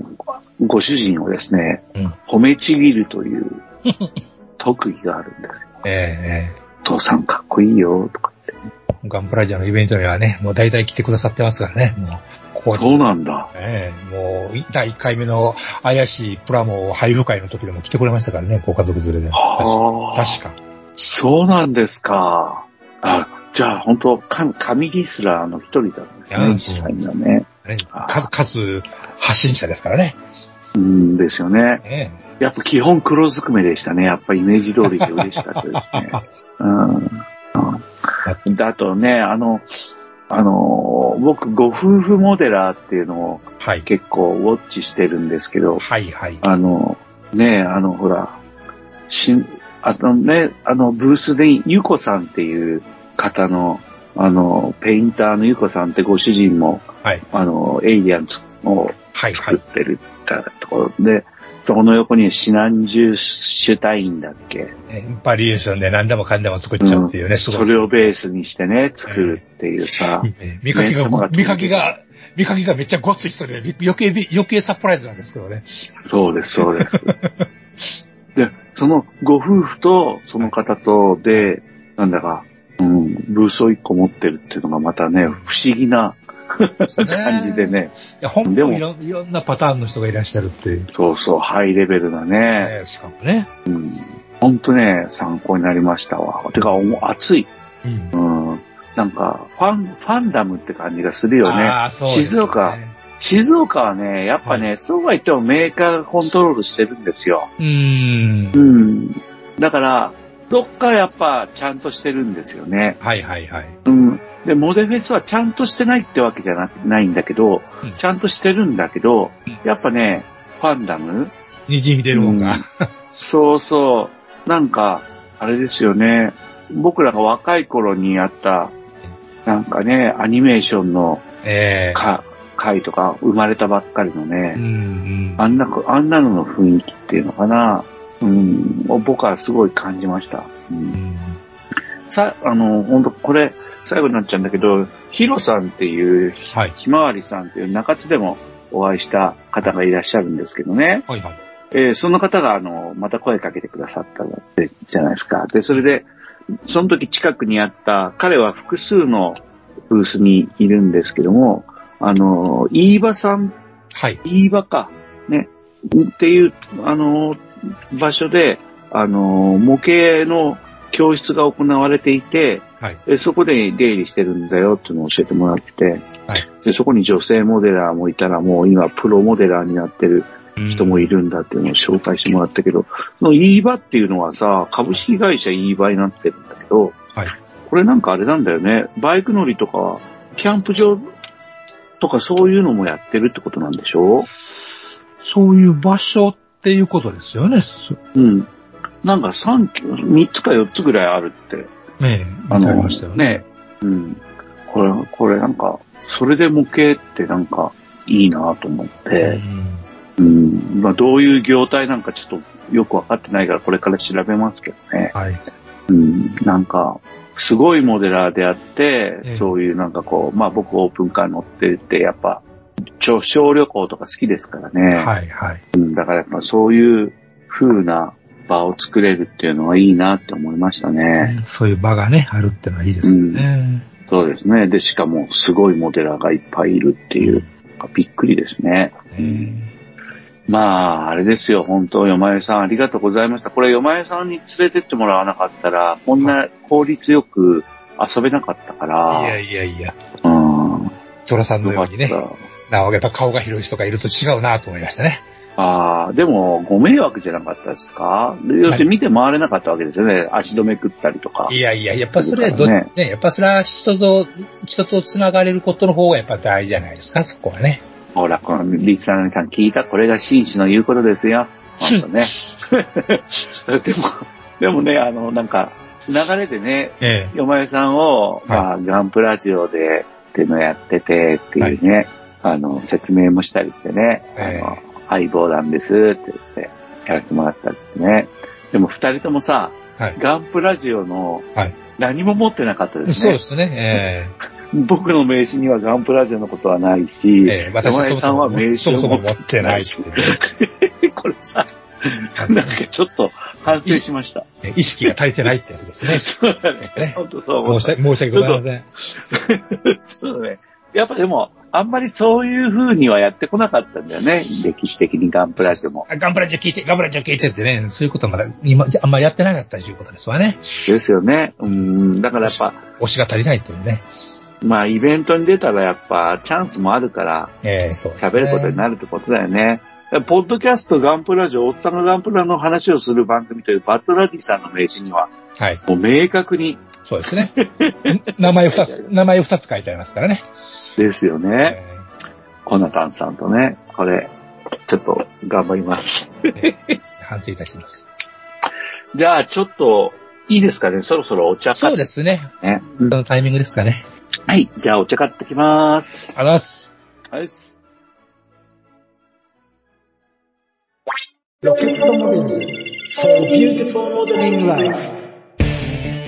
ご主人をですね、うん褒めちぎるという 特技があるんですよ。ええお父さんかっこいいよ、とか言って。ガンプラジアのイベントにはね、もう大体来てくださってますからね。もう、ここそうなんだ。ええもう、第1回目の怪しいプラモ配布会の時でも来てくれましたからね、ご家族連れで。はあ。確か。そうなんですか。あ、じゃあ本当か神リスラーの一人なんですね、うん実際にはね。ね数、数、発信者ですからね。うんですよね。えやっぱ基本黒ずくめでしたね。やっぱイメージ通りで嬉しかったですね。うん。うんであとね、あの、あの、僕、ご夫婦モデラーっていうのをはい。結構ウォッチしてるんですけど、はい、はい。あの、ね、あの、ほら、しん、あのね、あの、ブースでゆこさんっていう方の、あの、ペインターのゆこさんってご主人も、はい。あの、エイリアンをはい、は作っい。てるところで、そこの横にシナンジュシュタインだっけ？えバリエーションで何でもかんでも作っちゃうっていうね、すごい。それをベースにしてね、作るっていうさ、え見かけが、ね見かけが、見かけがめっちゃごっつい人で、余計、余計サプライズなんですけどね。そうです、そうです。で、そのご夫婦とその方とで、なんだか、うん、ブースを一個持ってるっていうのがまたね、不思議な感じで。ね、いや、本当にいろんなパターンの人がいらっしゃるっていう。そうそう、ハイレベルなね、えしかもね。うん、ほんとね、参考になりましたわ。てか、熱い。うん。うん、なんか、ファン、ファンダムって感じがするよね。あーそうね静岡。静岡はね、やっぱね、そうは言ってもメーカーがコントロールしてるんですよ。うーんう。ん。だから、どっかやっぱちゃんとしてるんですよね。はいはいはい。うん。で、モデフェスはちゃんとしてないってわけじゃなないんだけど、うんちゃんとしてるんだけど、うんやっぱね、ファンダム？にじみ出るもんが。そうそう。なんか、あれですよね。僕らが若い頃にやった、なんかね、アニメーションのええか回とか生まれたばっかりのね、うんうん。あんな、あんなのの雰囲気っていうのかな、うん、を僕はすごい感じました。うんうんさ、あの、本当これ、最後になっちゃうんだけど、ヒロさんっていう、はい。ひまわりさんっていう中津でもお会いした方がいらっしゃるんですけどね。はいはい。えーその方が、あの、また声かけてくださったってじゃないですか。で、それで、その時近くにあった、彼は複数のブースにいるんですけども、あの、飯場さん？はい。飯場か、ね、っていう、あの、場所で、あの、模型の教室が行われていて、はい。でそこで出入りしてるんだよっていうのを教えてもらって、はいでそこに女性モデラーもいたらもう今プロモデラーになってる人もいるんだっていうのを紹介してもらったけど、その e バっていうのはさ、株式会社 e バになってるんだけど、はいこれなんかあれなんだよね。バイク乗りとか、キャンプ場とかそういうのもやってるってことなんでしょ？そういう場所っていうことですよね。そうん。なんか3、3つか4つぐらいあるって。ねえ、ありましたよね。ね。うん。これ、これなんか、それで模型ってなんかいいなと思って、うん。まあどういう業態なんかちょっとよくわかってないからこれから調べますけどね。はい。うん。なんか、すごいモデラーであって、ええそういうなんかこう、まあ僕オープンカー乗ってて、やっぱ、小小旅行とか好きですからね。はい、はい。うん。だからやっぱそういう風な場を作れるっていうのはいいなって思いましたね。そういう場がね、あるってのはいいですよね。そうですね。で、しかもすごいモデラーがいっぱいいるっていう、びっくりですね。えまあ、あれですよ。本当、よまえさんありがとうございました。これ、よまえさんに連れてってもらわなかったら、こんな効率よく遊べなかったかえら。いやいやいや、うん。トラさんのようにね、なおやっぱ顔が広い人がいると違うなと思いましたね。たああ、でも、ご迷惑じゃなかったですか？で要するに見て回れなかったわけですよね。足止め食ったりとか。いやいや、やっぱそれはど、そうだね、やっぱそれは人と、人と繋がれることの方がやっぱ大事じゃないですか、そこはね。ほら、このリスナーさん聞いたこれが紳士の言うことですよ。ほんとね。でも、でもね、あの、なんか、流れでね、えよまえさんを、まあ、ガンプラジオで、っていうのやってて、っていうね、あの、説明もしたりしてね、ええあの、相棒なんですって言って、やらせてもらったりしてね。でも二人ともさ、はいガンプラジオのはい、何も持ってなかったですね。そうですね。僕の名刺にはガンプラジオのことはないし、ええええ私山江さんは名刺を持っっててないしし。これさ、なんかちょっと反省しました。意識が足りてないってやつですね。そうだね。本当そう申し訳ございません。そうだね。やっぱでも、あんまりそういう風にはやってこなかったんだよね。歴史的にガンプラジオも。あガンプラジオ聞いて、ガンプラジオ聞いてってね、そういうことはまだ、今、あんまりやってなかったということですわね。ですよね。うん。だからやっぱ、推しが足りないというね。まあイベントに出たらやっぱチャンスもあるから、ええそうですね。喋ることになるってことだよね。ポッドキャストガンプラジオ、おっさんがガンプラの話をする番組というバッドラディさんの名刺には、はい。もう明確にそうですね。名前二つ、名前二つ書いてありますからね。ですよね。えコナタンさんとね、これ、ちょっと頑張ります。反省いたします。じゃあ、ちょっと、いいですかねそろそろお茶買ってそうですね。ね。そのタイミングですかね。はい。じゃあ、お茶買ってきます。ありがとうございます。はい。ロケットモデル for beautiful modeling life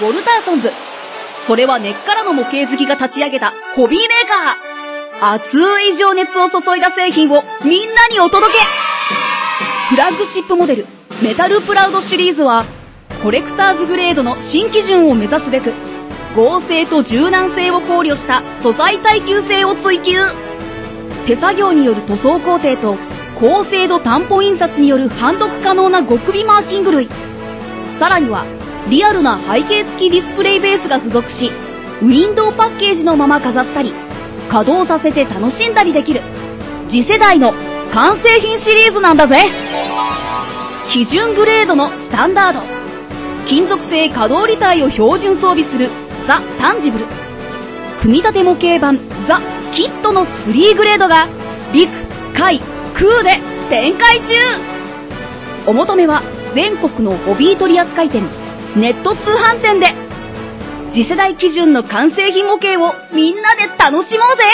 ウォルターソンズ。それは根っからの模型好きが立ち上げたホビーメーカー。熱い情熱を注いだ製品をみんなにお届けフラッグシップモデル、メタルプラウドシリーズは、コレクターズグレードの新基準を目指すべく、合成と柔軟性を考慮した素材耐久性を追求。手作業による塗装工程と、高精度担保印刷による判読可能な極微マーキング類。さらには、リアルな背景付きディスプレイベースが付属し、ウィンドウパッケージのまま飾ったり、稼働させて楽しんだりできる、次世代の完成品シリーズなんだぜ基準グレードのスタンダード。金属製可動履帯を標準装備するザ・タンジブル。組み立て模型版ザ・キットの3グレードが陸、海、空で展開中お求めは全国のホビー取扱店、ネット通販店で。次世代基準の完成品模型をみんなで楽しもうぜ。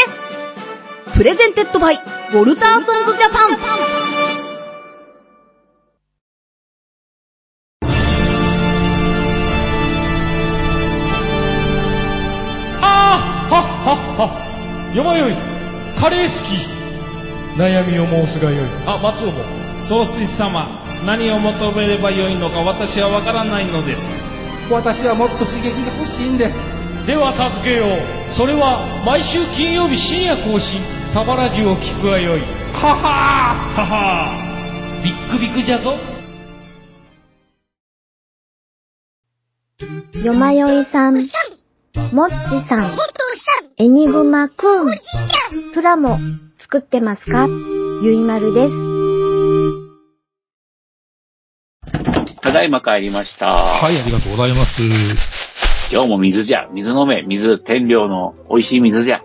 Presented by ウォルターソンズジャパン。あははは。山よい。カレー好き。悩みを申すがよい。あ松尾も。総帥様。何を求めればよいのか私はわからないのです。私はもっと刺激が欲しいんです。では助けよう。それは毎週金曜日深夜更新。サバラジュを聞くがよい。はは。ーはは。ービックビックじゃぞ。よまよいさん、もっちさん、エニグマくん、プラモ作ってますか？ゆいまるです。ただいま帰りました。はい、ありがとうございます。今日も水じゃ。水飲め。水、天領の美味しい水じゃ。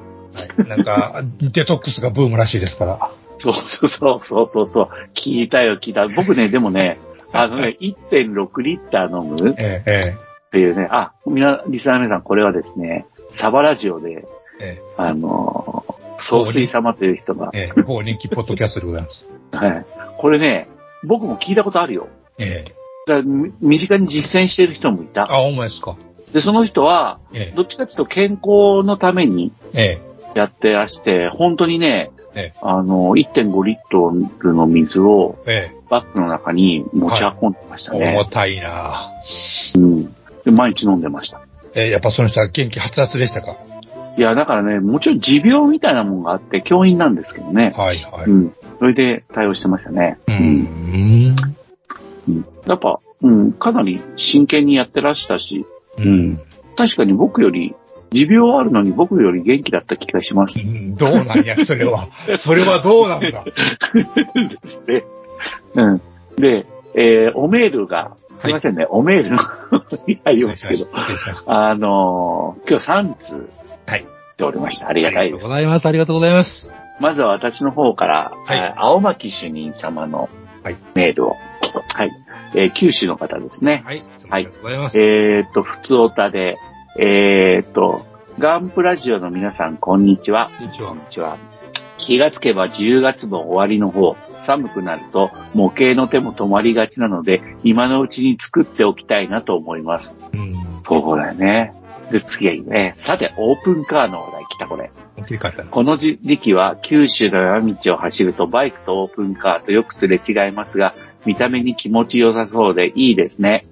なんか、デトックスがブームらしいですから。そうそうそうそうそう。聞いたよ、聞いた。僕ね、でもね、あのね、1.6リッター飲むっええ、えていうね、あ、みな、リスナーの皆さん、これはですね、サバラジオで、え、えあのー、総帥様という人が、え、ええ、某人気ポッドキャストでございます。はい。これね、僕も聞いたことあるよ。ええ。だ身近に実践してる人もいた。あ、ほんまですか。で、その人は、えどっちかというと健康のためにえ、えやってらして、本当にね、ええあの、1.5リットルの水をえ、えバッグの中に持ち運んでましたえ。ね。重たいなうん。で、毎日飲んでました。ええ、やっぱその人は元気はつらつでしたか？いや、だからね、もちろん持病みたいなもんがあって、教員なんですけどね。はい、はい。うん。それで対応してましたね。うーん。うん。やっぱ、うん、かなり真剣にやってらしたし、うん。確かに僕より、持病あるのに僕より元気だった気がします。うんどうなんや、それは。それはどうなんだ。ですね。うん。で、えー、おメールが、すいませんね、おメールのに入りますけど、あのー今日3通、はい。っておりました。ありがたいですありがとうご。ざいます。ありがとうございます。まずは私の方から、はいえー青巻主任様のはいメールを。はい。えー九州の方ですね。はい。ありがとうございます。えーっと、普通おたで、えーっと、ガンプラジオの皆さん、こんにちは。こんにちはこんにちは。気がつけば10月の終わりの方、寒くなると模型の手も止まりがちなので、今のうちに作っておきたいなと思います。うん。そうだよね。で、次はいいね。さて、オープンカーの話題来たこれ。この時時期は九州の山道を走るとバイクとオープンカーとよくすれ違いますが、見た目に気持ちよさそうでいいですね。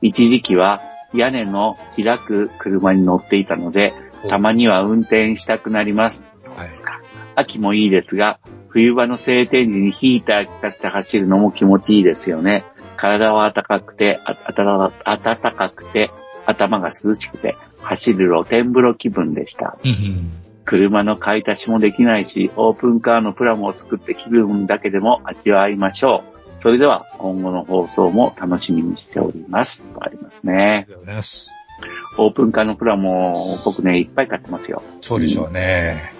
一時期は屋根の開く車に乗っていたので、たまには運転したくなります。そうですか。秋もいいですが、冬場の晴天時にヒーター効かせて走るのも気持ちいいですよね。体は暖かくて、暖かくて、頭が涼しくて、走る露天風呂気分でした。車の買い足しもできないし、オープンカーのプラモを作って気分だけでも味わいましょう。それでは今後の放送も楽しみにしております。とありますね。ありがとうございます。オープンカーのプラモ、僕ね、いっぱい買ってますよ。そうでしょうね。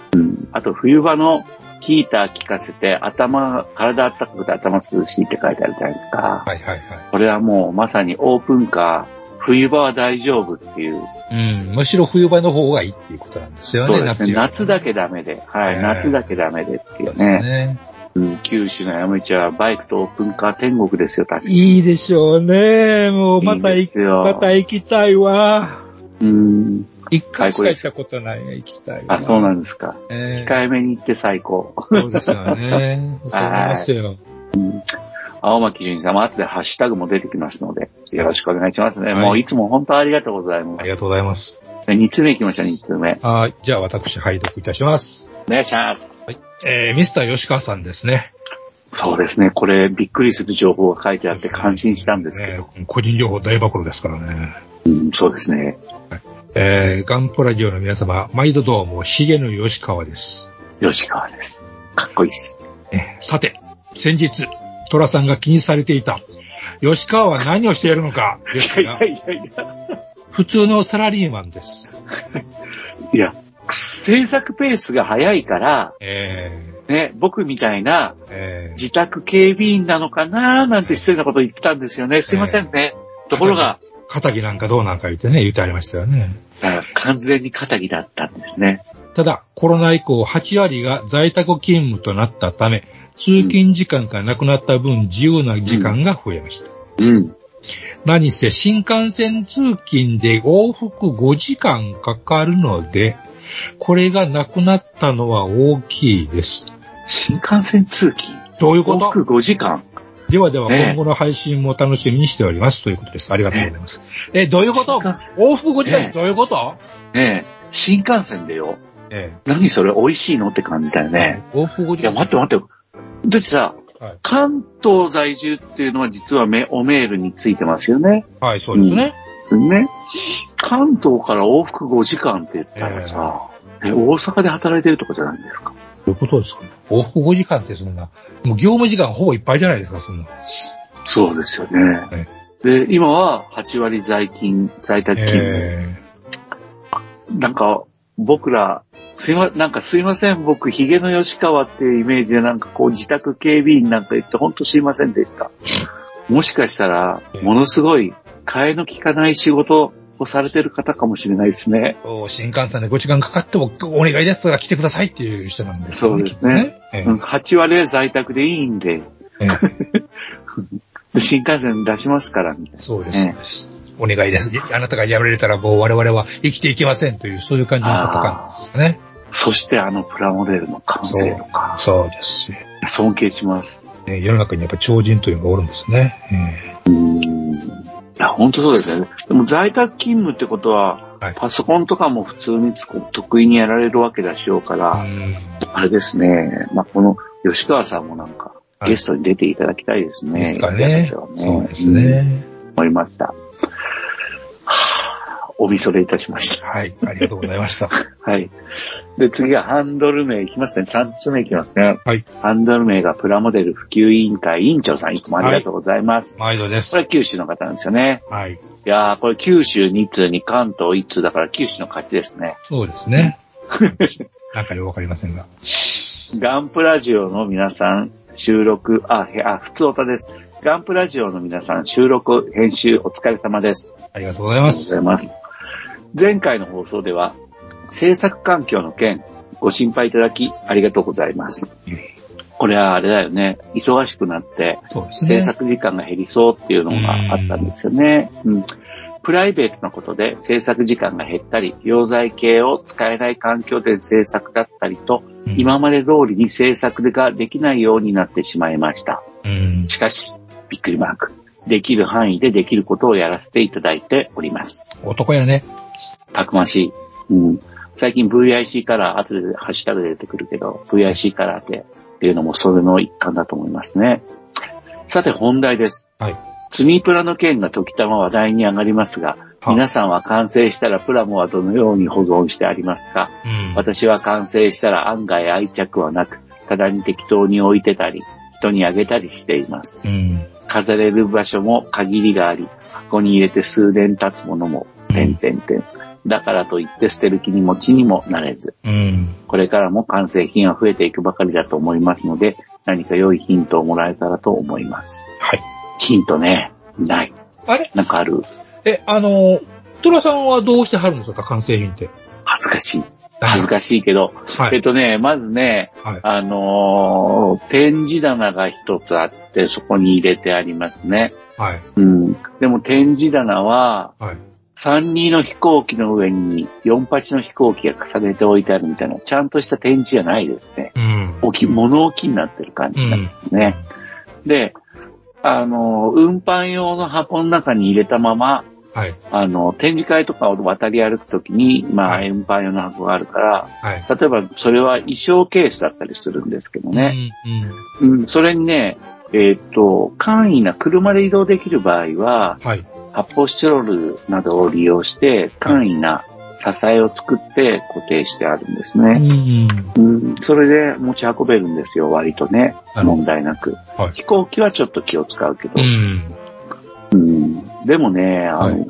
あと冬場のヒーター効かせて頭、体暖かくて頭涼しいって書いてあるじゃないですか。はいはいはい。これはもうまさにオープンカー、冬場は大丈夫っていう。うん。むしろ冬場の方がいいっていうことなんですよね。そうですね。夏だけけダメで。はい。ええ夏だけダメでっていうですね。ね。うん、九州の山道はバイクとオープンカー天国ですよ、確かに。いいでしょうね。もうまた行き、また行きたいわ。うん。一回しか行ったことないね、行きたいわ。あ、そうなんですか。ね控えめに行って最高。そうですよね。そうますよ。青巻淳様、後でハッシュタグも出てきますので、よろしくお願いしますね。はいもういつも本当ありがとうございまありがとうございます。す。2つ目行きました、2つ目。はい。じゃあ私、拝読いたします。お願いします。はい。えー、ミスター吉川さんですね。そうですね。これ、びっくりする情報が書いてあって感心したんですけど。ね個人情報大暴露ですからね。うん、そうですね。えー、ガンプラジオの皆様、毎度どうも、ヒゲの吉川です。吉川です。かっこいいです。えーさて、先日、トラさんが気にされていた、吉川は何をしているのか、ですいやが、いやいや。普通のサラリーマンです。いや、制作ペースが早いから、えね、僕みたいなー、えー、自宅警備員なのかななんて失礼なこと言ってたんですよね。すいませんね。ところが、肩着なんかどうなんか言ってね、言ってありましたよね。あ完全に肩着だったんですね。ただ、コロナ以降8割が在宅勤務となったため、通勤時間がなくなった分自由な時間が増えました。うん。何せ新幹線通勤で往復5時間かかるので、これがなくなったのは大きいです。新幹線通勤どういうこと？往復5時間ではでは、今後の配信も楽しみにしております。ということです。ありがとうございます。え、どういうこと？往復5時間どういうこと？ねえ、新幹線でよ。え何それ？美味しいの？って感じだよえね。往復5時いや、間。待って待って。だってさ、はい関東在住っていうのは実はメおメールについてますよね。はい、そうですね。ね。関東から往復5時間って言ったらさ、え大阪で働いてるとかじゃないんですか。どういうことですか？ね。往復5時間ってそんな、もう業務時間ほぼいっぱいじゃないですか、そんな。そうですよね。で、今は8割在勤、在宅勤務。えなんか、僕ら、すいま、なんかすいません、僕、ヒゲの吉川っていうイメージでなんかこう自宅警備員なんか言ってほんとすいませんでした。もしかしたら、ものすごい、替えの利かない仕事をされてる方かもしれないですね。新幹線で5時間かかってもお願いですから来てくださいっていう人なんですそうですねね。ええうん8割は在宅でいいんで、え 新幹線出しますから、みたいな。そうです。えお願いです。あなたがやめられたらもう我々は生きていけませんという、そういう感じのパターンですよね。そしてあのプラモデルの完成とか、そうです。尊敬します。えー世の中にやっぱ超人というのがおるんですね。えうん。いや、本当そうですよね。でも在宅勤務ってことは、はいパソコンとかも普通に得意にやられるわけだしようかーら、うんあれですね、まあ、この吉川さんもなんか、はいゲストに出ていただきたいですね。ですかやねりたいで。しょそうです。ね。うん思いました。はあおみそれいたしました。はい。ありがとうございました。はい。で、次はハンドル名いきますね。3つ目いきますね。はい。ハンドル名がプラモデル普及委員会委員長さん、いつもありがとうございます。毎度ですこれ。は九州の方なんですよね。はい。いやー、これ九州2通に関東1通だから九州の勝ちですね。そうですね。なんかよくわかりませんが。ガンプラジオの皆さん、収録、あ、へあ、普通オタです。ガンプラジオの皆さん、収録、編集、お疲れ様です。ありがとうございまありがとうございす。ます。前回の放送では、制作環境の件、ご心配いただき、ありがとうございます。これはあれだよね。忙しくなって、ね。制作時間が減りそうっていうのがあったんですよね。うん。プライベートなことで制作時間が減ったり、溶剤系を使えない環境で制作だったりと、うん今まで通りに制作ができないようになってしまいました。うん。しかし、びっくりマーク。できる範囲でできることをやらせていただいております。男やね。たくましい。うん。最近 VIC カラー、後でハッシュタグで出てくるけど、VIC カラーってっていうのもそれの一環だと思いますね。さて本題です。はい。積みプラの件が時たま話題に上がりますが、はい皆さんは完成したらプラモはどのように保存してありますか？うん。私は完成したら案外愛着はなく、ただに適当に置いてたり、人にあげたりしています。うん。飾れる場所も限りがあり、箱に入れて数年経つものも、点々点。だからといって捨てる気にもちにもなれず、うん。これからも完成品は増えていくばかりだと思いますので、何か良いヒントをもらえたらと思います。はい。ヒントね、ない。あれ？なんかある？え、あの、トラさんはどうして貼るんですか？完成品って。恥ずかしい。恥ずかしいけど、はい。えっとね、まずね、はい。あのー展示棚が一つあって、そこに入れてありますね。はい。うん。でも展示棚は、はい。32の飛行機の上に48の飛行機が重ねて置いてあるみたいな、ちゃんとした展示じゃないですね。うん。大きい、物置になってる感じなんですね。で、あの、運搬用の箱の中に入れたまま、はい。あの、展示会とかを渡り歩くときに、まあ、はい運搬用の箱があるから、はい。例えばそれは衣装ケースだったりするんですけどね。うん。うん、それにね、えーっと、簡易な車で移動できる場合は、うん。はい。発泡スチロールなどを利用して、簡易な支えを作って固定してあるんですうね。ん。うん、それで持ち運べるんですよ、割とね。問題なく。はい飛行機はちょっと気を使うけど。うん。うん、でもね、あの、はい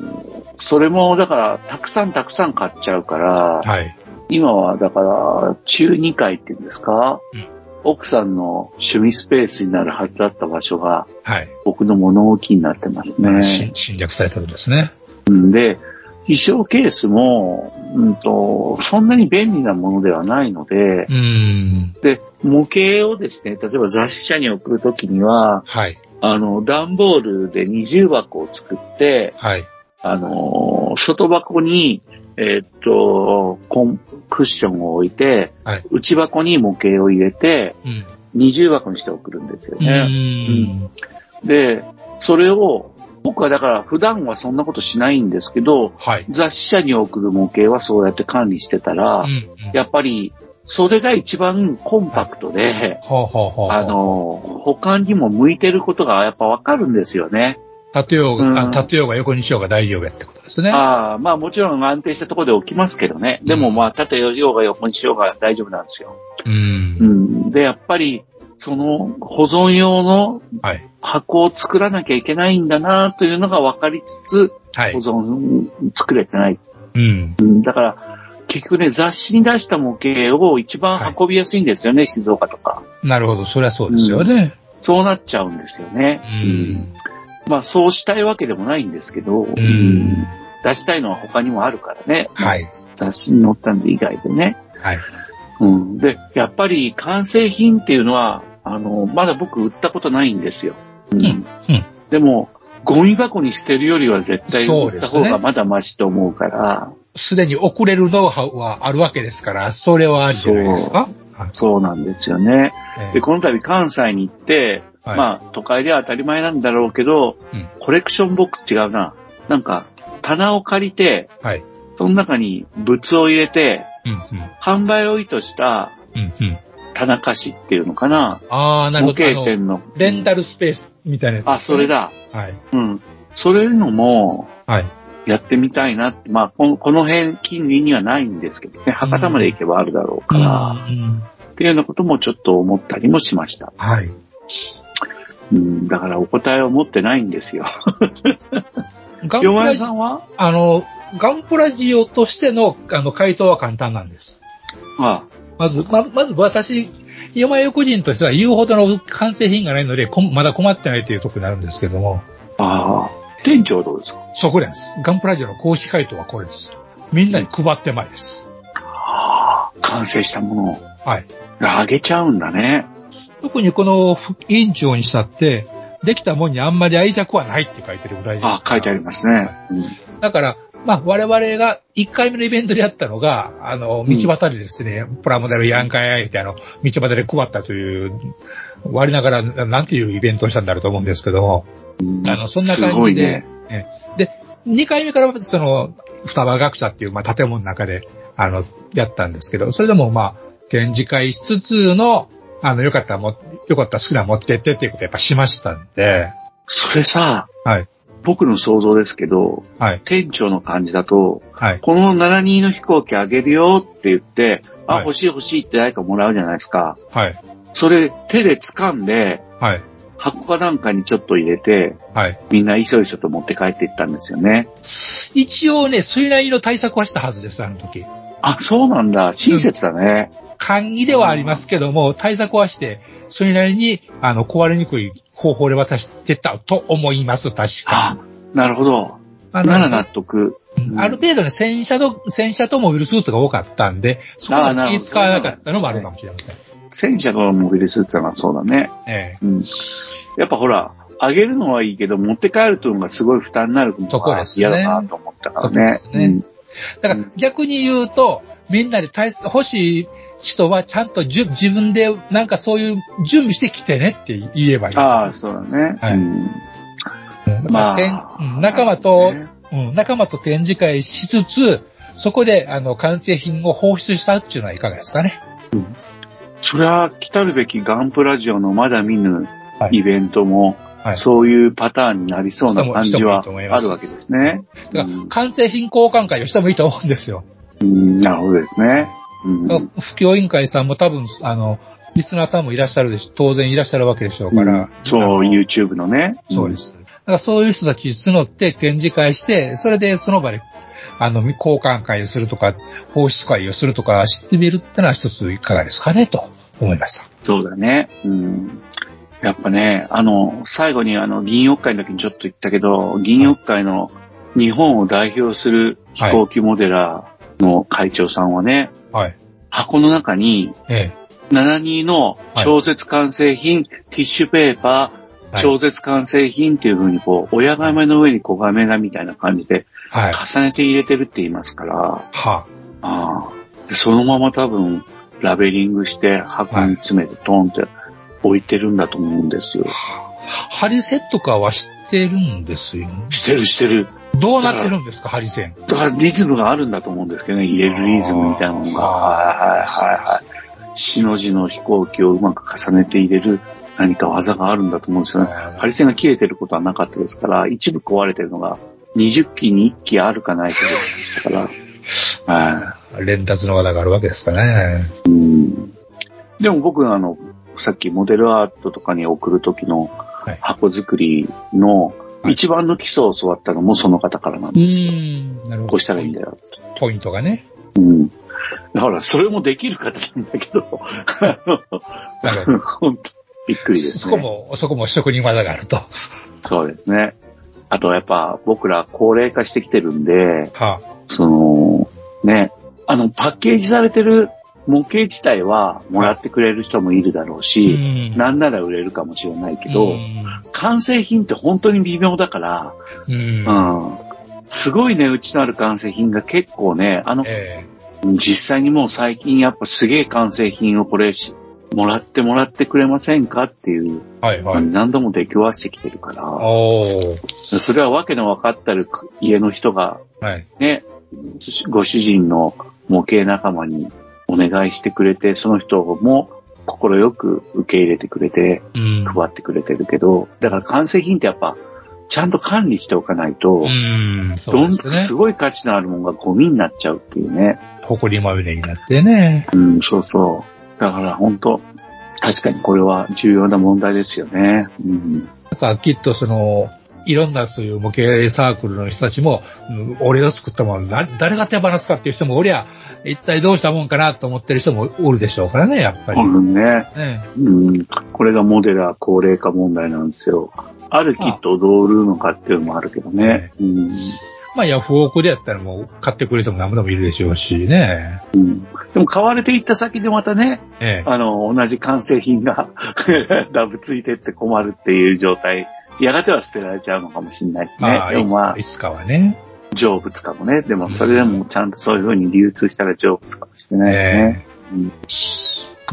それも、だから、たくさんたくさん買っちゃうから、はい。今は、だから、中2階っていうんですか、うん奥さんの趣味スペースになるはずだった場所が、はい。僕の物置になってますね。し侵略されたんですね。うんで、衣装ケースも、うんと、そんなに便利なものではないので、うん。で、模型をですね、例えば雑誌社に送るときには、はい。あの、段ボールで二重箱を作って、はい。あの、外箱にえーっと、コン、クッションを置いて、はい内箱に模型を入れて、うん。二重箱にして送るんですようね。ん。で、それを、僕はだから普段はそんなことしないんですけど、はい。雑誌社に送る模型はそうやって管理してたら、うん。うんやっぱり、それが一番コンパクトで。あ、の、他にも向いてることがやっぱわかるんですよね。立てよううん立てようが横にしようが大丈夫やってことですね。ああ、まあもちろん安定したところで置きますけどね。でもまあ縦ようが横にしようが大丈夫なんですよ。うんう。ん。で、やっぱり、その保存用のはい。箱を作らなきゃいけないんだなというのが分かりつつ、はい保。存作れてない。うん。うんだから、結局ね、雑誌に出した模型を一番運びやすいんですよね、静岡とか。なるほど。そりゃそうですよね。そうなっちゃうんですよね。うん。まあ、そうしたいわけでもないんですけど、ん出したいのは他にもあるからね。はい。雑誌に載ったんで以外でね。はい。うん。で、やっぱり完成品っていうのは、あの、まだ僕売ったことないんですよ。うん。うん。でも、ゴミ箱に捨てるよりは絶対売った方がまだマシと思うから、すでに送れるノウハウはあるわけですから、それはありじゃないですか？はいそうなんですよね。ええで、この度関西に行って、はいまあ、都会では当たり前なんだろうけど、うんコレクションボックス違うな。なんか、棚を借りて、はい。その中に物を入れて、うん、うん。販売を意図したうん、うん。棚貸しっていうのかな。ああ、なる模ほど。店の。レンタルスペースみたいなやつ、あ、それ。だ。はい。うん。それのも、はい。やってみたいなって。まあ、このこの辺、近隣にはないんですけどね。博多まで行けばあるだろうから、うんっていうようなこともちょっと思ったりもしました。はい。うん、だからお答えを持ってないんですよ。ヨマヤさ、んは？あの、ガンプラジオとしての、あの、回答は簡単なんです。あまず、ま、まず私、山横人としては言うほどの完成品がないので、まだ困ってないというところになるんですけども、ああ、店長どうですか？そこです。ガンプラジオの公式回答はこれです。みんなに配ってまいです。完成したものをはい。あげちゃうんだね。特にこの副委員長にしたって、できたもんにあんまり愛着はないって書いてるぐらいです。あ書いてありますね。うんだから、まあ、我々が1回目のイベントでやったのが、あの、道端でですね、プラモデルやんかやいて、あの、道端で配ったという、割ながら、ななんていうイベントをしたんだろうと思うんですけども、うんあの、そんなす感じで、ね。えで、2回目からその、双葉学者っていう、まあ、建物の中で、あの、やったんですけど、それでもまあ、展示会しつつの、あの、よかったらも、よかったら好きなの持ってってっていうことをやっぱしましたんで、それさ、はい、僕の想像ですけど、はい、店長の感じだと、はい、この72の飛行機あげるよって言って、あ、はい。欲しい欲しいって誰かもらうじゃないですか。はい、それ手で掴んで、はい、箱かなんかにちょっと入れて、はい。みんないそいそと持って帰っていったんですよね。一応ね、それなりの対策はしたはずです、あの時。あ、そうなんだ。親切だね。簡易ではありますけども、対策はして、それなりに、あの、壊れにくい方法で渡してたと思います、確あか。、なるほど。あなら納得。うんある程度ね、戦車と、戦車とモビルスーツが多かったんで、そこは気使わなかったのもあるかもしれません。戦車のモビルスーツはそうだね。ええうん。やっぱほら、あげるのはいいけど、持って帰るというのがすごい負担になるのそこがですね嫌だなと思ったからそこでね。すねだから逆に言うと、みんなで対策欲しい人はちゃんとじゅ自分でなんかそういう準備してきてねって言えばいい。ああ、そうだね。はいうんうんまあ仲間と、ねうん、仲間と展示会しつつ、そこであの完成品を放出したっていうのはいかがですかね。それは来たるべきガンプラジオのまだ見ぬはいイベントも、はいそういうパターンになりそうな感じはあるわけですね。だから完成品交換会をしてもいいと思うんですよ。うん、なるほどですね。うん不況委員会さんも多分、あの、リスナーさんもいらっしゃるでし当然いらっしゃるわけでしょうから。うんそう、YouTube のね。そうです。だからそういう人たち募って展示会して、それでその場で、あの、交換会をするとか、放出会をするとかしてみるってのは一ついかがですかね、と思いました。そうだね。うん。やっぱね、あの、最後にあの、銀翼会の時にちょっと言ったけど、銀翼会の日本を代表する飛行機モデラーの会長さんはね、はい。箱の中にええ。72の超絶完成品、ティッシュペーパー、超絶完成品っていう風にこう、親亀の上に子亀がみたいな感じで、はい。重ねて入れてるって言いますから、はああでそのまま多分、ラベリングして箱に詰めてトンって置いてるんだと思うんですよ。ハリセンとかは知ってるんですよね。してるしてる。どうなってるんですか、ハリセン。だからリズムがあるんだと思うんですけどね、入れるリズムみたいなのが。はいはいはいはい。死の字の飛行機をうまく重ねて入れる何か技があるんだと思うんですよね。ハリセンが切れてることはなかったですから、一部壊れてるのが20機に1機あるかないかでしたから。はい。連達の技があるわけですかね。うん。でも僕あの、さっきモデルアートとかに送る時のはい箱作りの一番の基礎を教わったのもその方からなんうですよ。ん。なるほど。こうしたらいいんだよ。ポイントがね。うん。だから、それもできる方なんだけど、あの本当びっくりですね。そこも、そこも職人技があると。そうですね。あとやっぱ僕ら高齢化してきてるんで、はその、ね、あの、パッケージされてる模型自体はもらってくれる人もいるだろうあ。し、んなんなら売れるかもしれないけど、うん完成品って本当に微妙だから、うん。うん。すごい値打ちのある完成品が結構ね、あの、え実際にもう最近やっぱすげえ完成品をこれしもらってもらってくれませんかっていう、えはいはい。何度も出来わしてきてるから。それはわけの分かったる家の人がはい。ね、ご主人の模型仲間にお願いしてくれて、その人も快く受け入れてくれて、うん。配ってくれてるけど、だから完成品ってやっぱ、ちゃんと管理しておかないと、うん。そどうんですごい価値のあるものがゴミになっちゃうっていうね。誇りまみれになってね。うん、そうそう。だから本当確かにこれは重要な問題ですよね。うん。だからきっとその、いろんなそういう模型サークルの人たちも、うん俺が作ったもの、な誰が手放すかっていう人もおりゃ、一体どうしたもんかなと思ってる人もおるでしょうからね、やっぱり。うんね。ねうん。これがモデラー高齢化問題なんですよ。あるキットをどう売るのかっていうのもあるけどね。うん。まあヤフオクでやったらもう買ってくれる人も何もいるでしょうしね。うん。でも買われていった先でまたね、ええ。あの、同じ完成品が ダブついてって困るっていう状態、やがては捨てられちゃうのかもしれないしねま。あ、でもまあい、つかはね。成仏かもね。でもそれでもちゃんとそういう風に流通したら成仏かもしれないですね。うん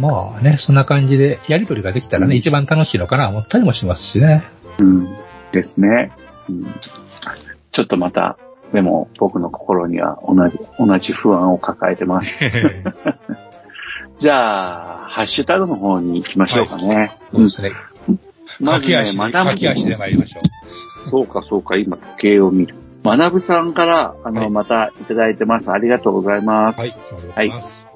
まあね、そんな感じでやりとりができたらね、一番楽しいのかな思ったりもしますしね。うん。ですね。うん。ちょっとまた、でも僕の心には同じ、同じ不安を抱えてます。じゃあ、ハッシュタグの方に行きましょうかね。そうですね。まずね駆け足、で、参りましょう。そうか、そうか、今時計を見る。まなぶさんから、あの、はいまたいただいてます。ありがとうございます。はい、ありがとうござい。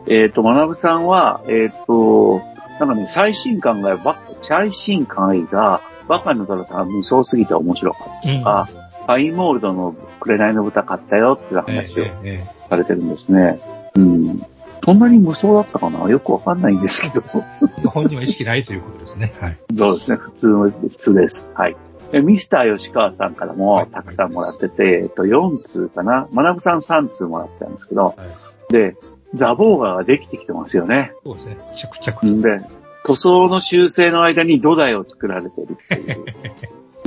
えっ、と、まなぶさんは、えっ、と、なんかね、最新刊が、ば最新刊が、バカのドラさん無双すぎて面白かったとか、パインモールドの紅の豚買ったよっていうええ話をえええされてるんですね。うん。そんなに無双だったかな？よくわかんないんですけど。え本人は意識ないということですね。はい。そうですね。普通の、普通です。はい。えミスター吉川さんからはいもたくさんもらってて、えっと、4通かな？まなぶさん3通もらってたんですけど、はいで、ザボーガができてきてますよね。そうですね。着々んで、塗装の修正の間に土台を作られてるっていう。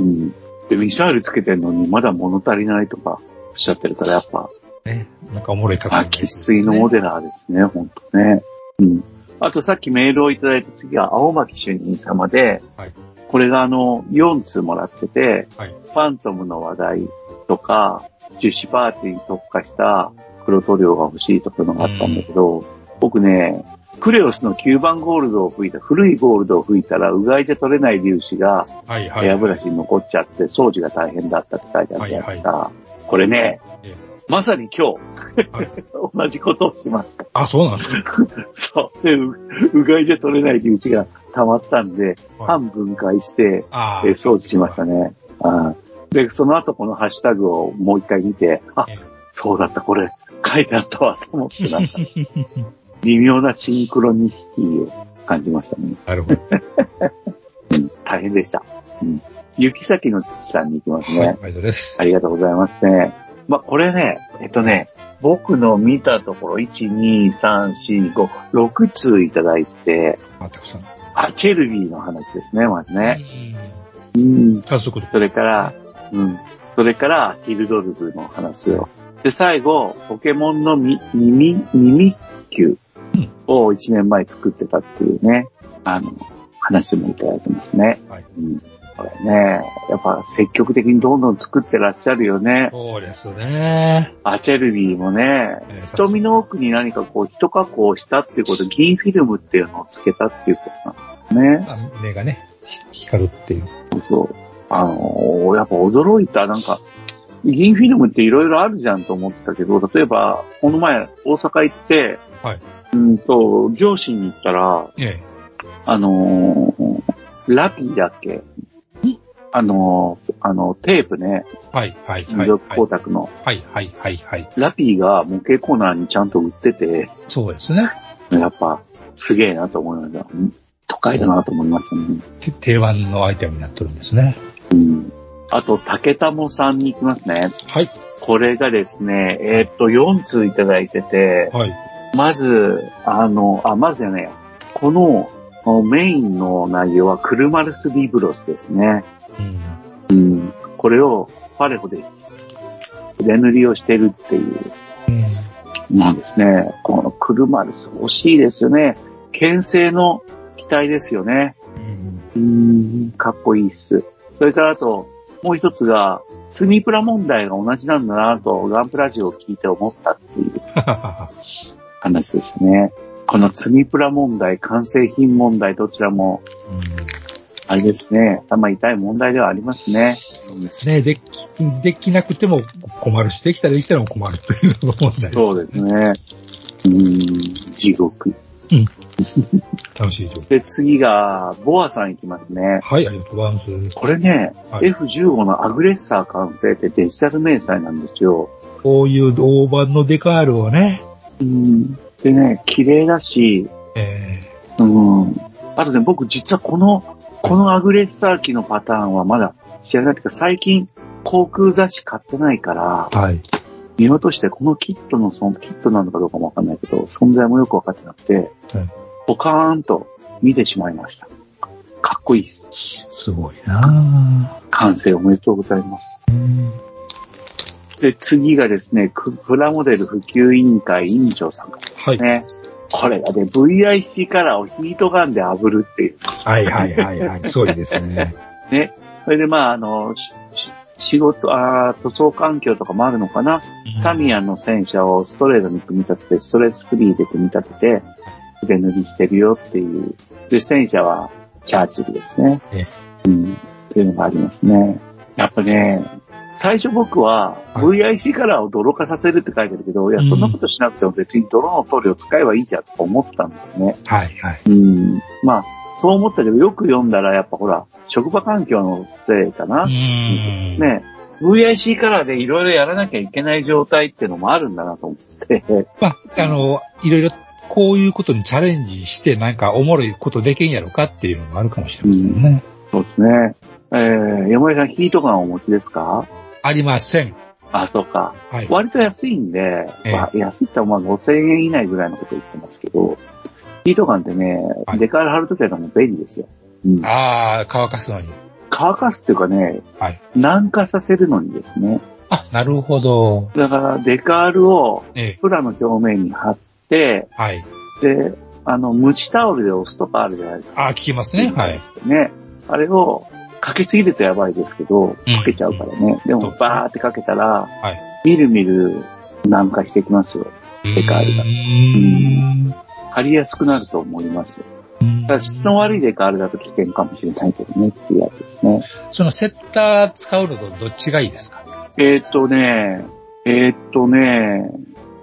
うん。で、ミサイルつけてるのにまだ物足りないとかおっしゃってるから、やっぱ、ね。なんかおもろい書きあ、喫水のモデラーですね、ほんとね。うん。あとさっきメールをいただいた次は青巻主任様で、はいこれがあの、4通もらってて、はいファントムの話題とか、樹脂パーティーに特化した黒塗料が欲しいとかのがあったんだけど、僕ね、クレオスの9番ゴールドを吹いた、古いゴールドを吹いたら、うがいで取れない粒子がはいはい。エアブラシに残っちゃって、掃除が大変だったって書いてあったやつが、これねええ、まさに今日、はい同じことをしました。あ、そうなんですか。そう。で、ううがいじゃ取れない粒子が溜まったんで、はい半分解して、あえー掃除しましたね。あーで、その後このハッシュタグをもう一回見て、あええ、そうだった、これ書いてあったわ、と思って、なんか、微妙なシンクロニシティを感じましたね。なるほど。うん、大変でした。うん。雪崎の土さんに行きますね。はい、ありがとうです。ありがとうございますね。まあ、これね、えっとね、僕の見たところ、1、2、3、4、5、6通いただいて、あ、たくさん。あ、チェルビーの話ですね、まずね。うん。早速。それから、うん。それから、ヒルドルブの話を。で、最後、ポケモンのミ、耳、耳球を1年前作ってたっていうね、あの、話もいただいてますね。はいうん。これね、やっぱ積極的にどんどん作ってらっしゃるよね。そうですね。アチェルビーもね、えー瞳の奥に何かこう、一加工したっていうことで、銀フィルムっていうのをつけたっていうことなんですね。あ目がね、ひ光るっていう。そう。あのーやっぱ驚いた。なんか、銀フィルムっていろいろあるじゃんと思ったけど、例えば、この前、大阪行って、はい。うんと、上司に行ったら、ええ。あのーラピーだっけ？あのーあの、テープね、はい、はい、金はい。属光沢の、はい、はい、はい、はい。ラピーが模型コーナーにちゃんと売ってて、そうですね。やっぱ、すげえなと思いました。うん都会だなと思いましたね。て定番のアイテムになってるんですね。うん。あと、竹玉さんに行きますね。はい。これがですね、えーっと、4通いただいてて、はい。まず、あの、あ、まずやね、このおメインの内容はクルマルスビブロスですね。うん。うん。これをパレホで筆塗りをしてるっていう、うん。なんですね。このクルマルス欲しいですよね。牽制の機体ですよね。うん。うん、かっこいいっす。それからあと、もう一つが、積みプラ問題が同じなんだなと、ガンプラジオを聞いて思ったっていう話ですね。この積みプラ問題、完成品問題、どちらも、あれですね、頭痛い問題ではありますね。そうですね。でき、できなくても困るし、できたらできたらも困るというのが問題です。そうですね。うん、地獄。楽しい状況。で、次が、ボアさんいきますね。はい、ありがとうございます。これね、はい F15 のアグレッサー完成ってデジタル明細なんですよ。こういう大判のデカールをね、うん。でね、綺麗だし、えうん。あとね、僕実はこの、このアグレッサー機のパターンはまだ知らないけど、最近航空雑誌買ってないから、ー、はい。見落としてこのキットのそのキットなのかどうかもわかんないけど、存在もよくわかってなくて、はいポカーンと見てしまいました。かっこいいです。すごいなぁ。完成おめでとうございます。で、次がですね、クプラモデル普及委員会委員長さんかはい。らね。これがね、VIC カラーをヒートガンで炙るっていう。はいはいはいはい。そうですね。ね。それでまあ、あの、仕事、あー塗装環境とかもあるのかな。タミヤの戦車をストレートに組み立てて、ストレスフリーで組み立てて、筆塗りしてるよっていう。で、戦車はチャーチルですね。えうん。っていうのがありますね。やっぱね、最初僕はは VIC カラーを泥化させるって書いてるけど、いや、そんなことしなくても別に泥の塗料使えばいいじゃんと思ったんだよね。はいはい。うん。まあ、そう思ったけど、よく読んだらやっぱほら、職場環境のせいかな。うーん。ね、VIC カラーでいろいろやらなきゃいけない状態っていうのもあるんだなと思って。まあ、あの、いろいろこういうことにチャレンジして、なんかおもろいことできんやろかっていうのもあるかもしれませんね。そうですね。えー、山井さんヒートガンをお持ちですか？ありません。あ、そうか。はい。割と安いんで、ええまあ、安いってまあ5000円以内ぐらいのこと言ってますけど、ヒートガンってね、はいデカール貼るときはもう便利ですよ。うん。ああ、乾かすのに。乾かすっていうかね、はい。軟化させるのにですね。あ、なるほど。だから、デカールをええ。プラの表面に貼って、はい。で、あの、ムチタオルで押すとかあるじゃないですか。あ、聞きますね。はい。ね。あれをかけすぎるとやばいですけど、うんかけちゃうからね。でも、バーってかけたら、はい。みるみる軟化してきますよ。デカールがうーん。貼りやすくなると思います。ただ質の悪いデカールだと危険かもしれないけどねっていうやつですね。そのセッター使うのとどっちがいいですかえーっとね、えーっとね、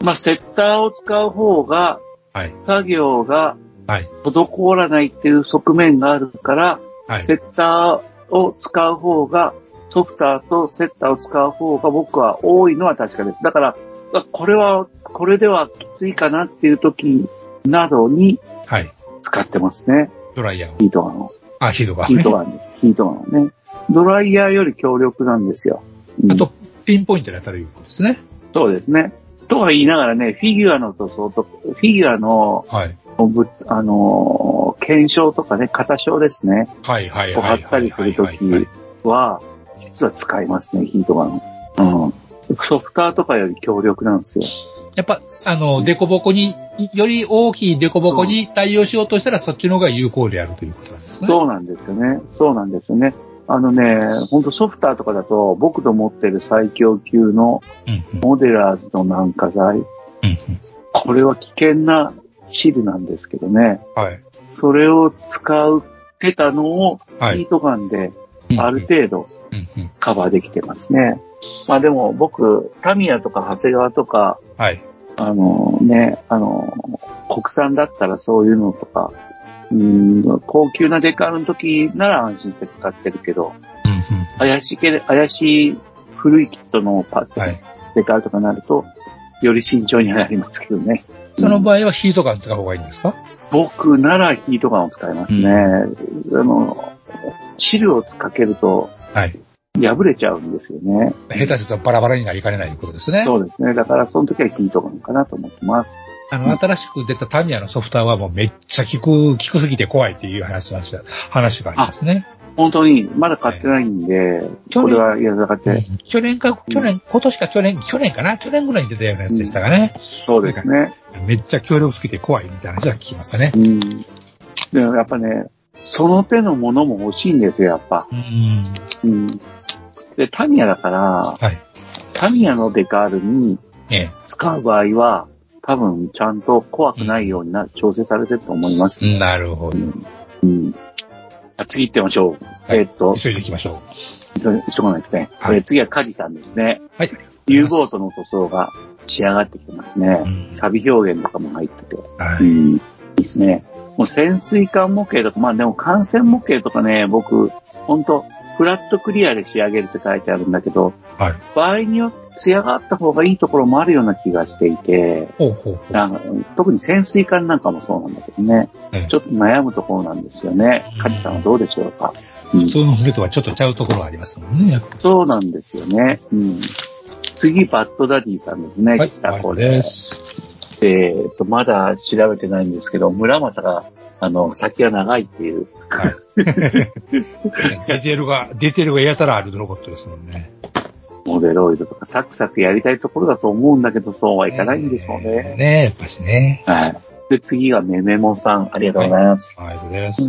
まあ、セッターを使う方が、はい。作業がはい。滞らないっていう側面があるから、はい。セッターを使う方が、ソフターとセッターを使う方が僕は多いのは確かです。だから、あこれは、これではきついかなっていう時などにはい。使ってますね。ドライヤーを。ヒートガンを。あ、ヒートが。ヒートガンです。ヒートガンはね。ドライヤーより強力なんですよ。うんあと、ピンポイントで当たるいうことですね。そうですね。とは言いながらね、フィギュアの塗装と、フィギュアの、はい。ぶあのー検証とかね、型証ですね。はいはいを貼はい。ったりするときは実は使いますね、ヒートガン。うん。ソフターとかより強力なんですよ。やっぱ、あの、デコボコに、より大きいデコボコに対応しようとしたら、そっちの方が有効であるということなんですね。そうなんですよね。そうなんですよね。あのね、ほんとソフターとかだと、僕の持ってる最強級のモデラーズの軟化剤、うんうんこれは危険な汁なんですけどね。はい。それを使ってたのを、はいヒートガンでうんある程度カバーできてますね。まあでも僕、タミヤとか長谷川とか、はい。あのね、あの、国産だったらそういうのとか、うん、高級なデカールの時なら安心して使ってるけど、うんうん怪しい怪しい古いキットのパーツ、はい。デカールとかになると、より慎重になりますけどね。その場合はヒートガン使う方がいいんですか？僕ならヒートガンを使いますね。あの、汁をかけるとはい。破れちゃうんですよね。下手するとバラバラになりかねないということですね。そうですね。だからその時はヒートガンかなと思ってます。あの、新しく出たタミヤのソフトはもうめっちゃ効く、効くすぎて怖いっていう話が話がありますね。本当に、まだ買ってないんで、去年これはやらかって、うん去年か、去年、今年か去年、去年かな？去年ぐらいに出たようなやつでしたかね。そうですね。めっちゃ強力すぎて怖いみたいな話は聞きますね。うん。でもやっぱね、その手のものも欲しいんですよ、やっぱ。うん。うん。で、タミヤだから、はい。タミヤのデカールにええ。使う場合は、多分ちゃんと怖くないようにな、調整されてると思います。なるほど。うん。あ次行ってみましょう。はいえーっと、急いでいきましょ急急がないですね。はいえー次はカジさんですね。う。はい。U ボートの塗装が仕上がってきてますね。うんサビ表現とかも入ってて。はい。うん。いいですね。もう潜水艦模型とか、まあでも艦船模型とかね、僕、ほんと、フラットクリアで仕上げるって書いてあるんだけど、はい。場合によって艶があった方がいいところもあるような気がしていて、ほうほうほう。特に潜水艦なんかもそうなんだけどね、ええちょっと悩むところなんですよねうん。カジさんはどうでしょうか、うん普通の船とはちょっとちゃうところがありますもんね。そうなんですよね。うん、次、バッドダディさんですね。はい。です。えーっと、まだ調べてないんですけど、村正が、あの、先が長いっていう。はい。デテールが、デテールがやたらあるロボットですもんね。モデロイドとかサクサクやりたいところだと思うんだけど、そうはいかないんでしょうね。ねやっぱしね。はい。で、次がメメモさん、ありがとうございます。はい、ありがとうございます。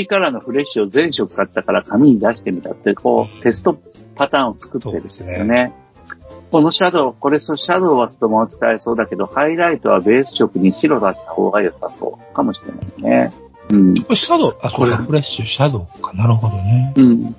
VIC カラーのフレッシュを全色買ったから紙に出してみたって、こう、テストパターンを作ってるんですよね。このシャドウ、これシャドウはそのまま使えそうだけど、ハイライトはベース色に白出した方が良さそうかもしれないね。うん。これシャドウ、あ、ここれれフレッシュ、シャドウか。なるほどね。うん。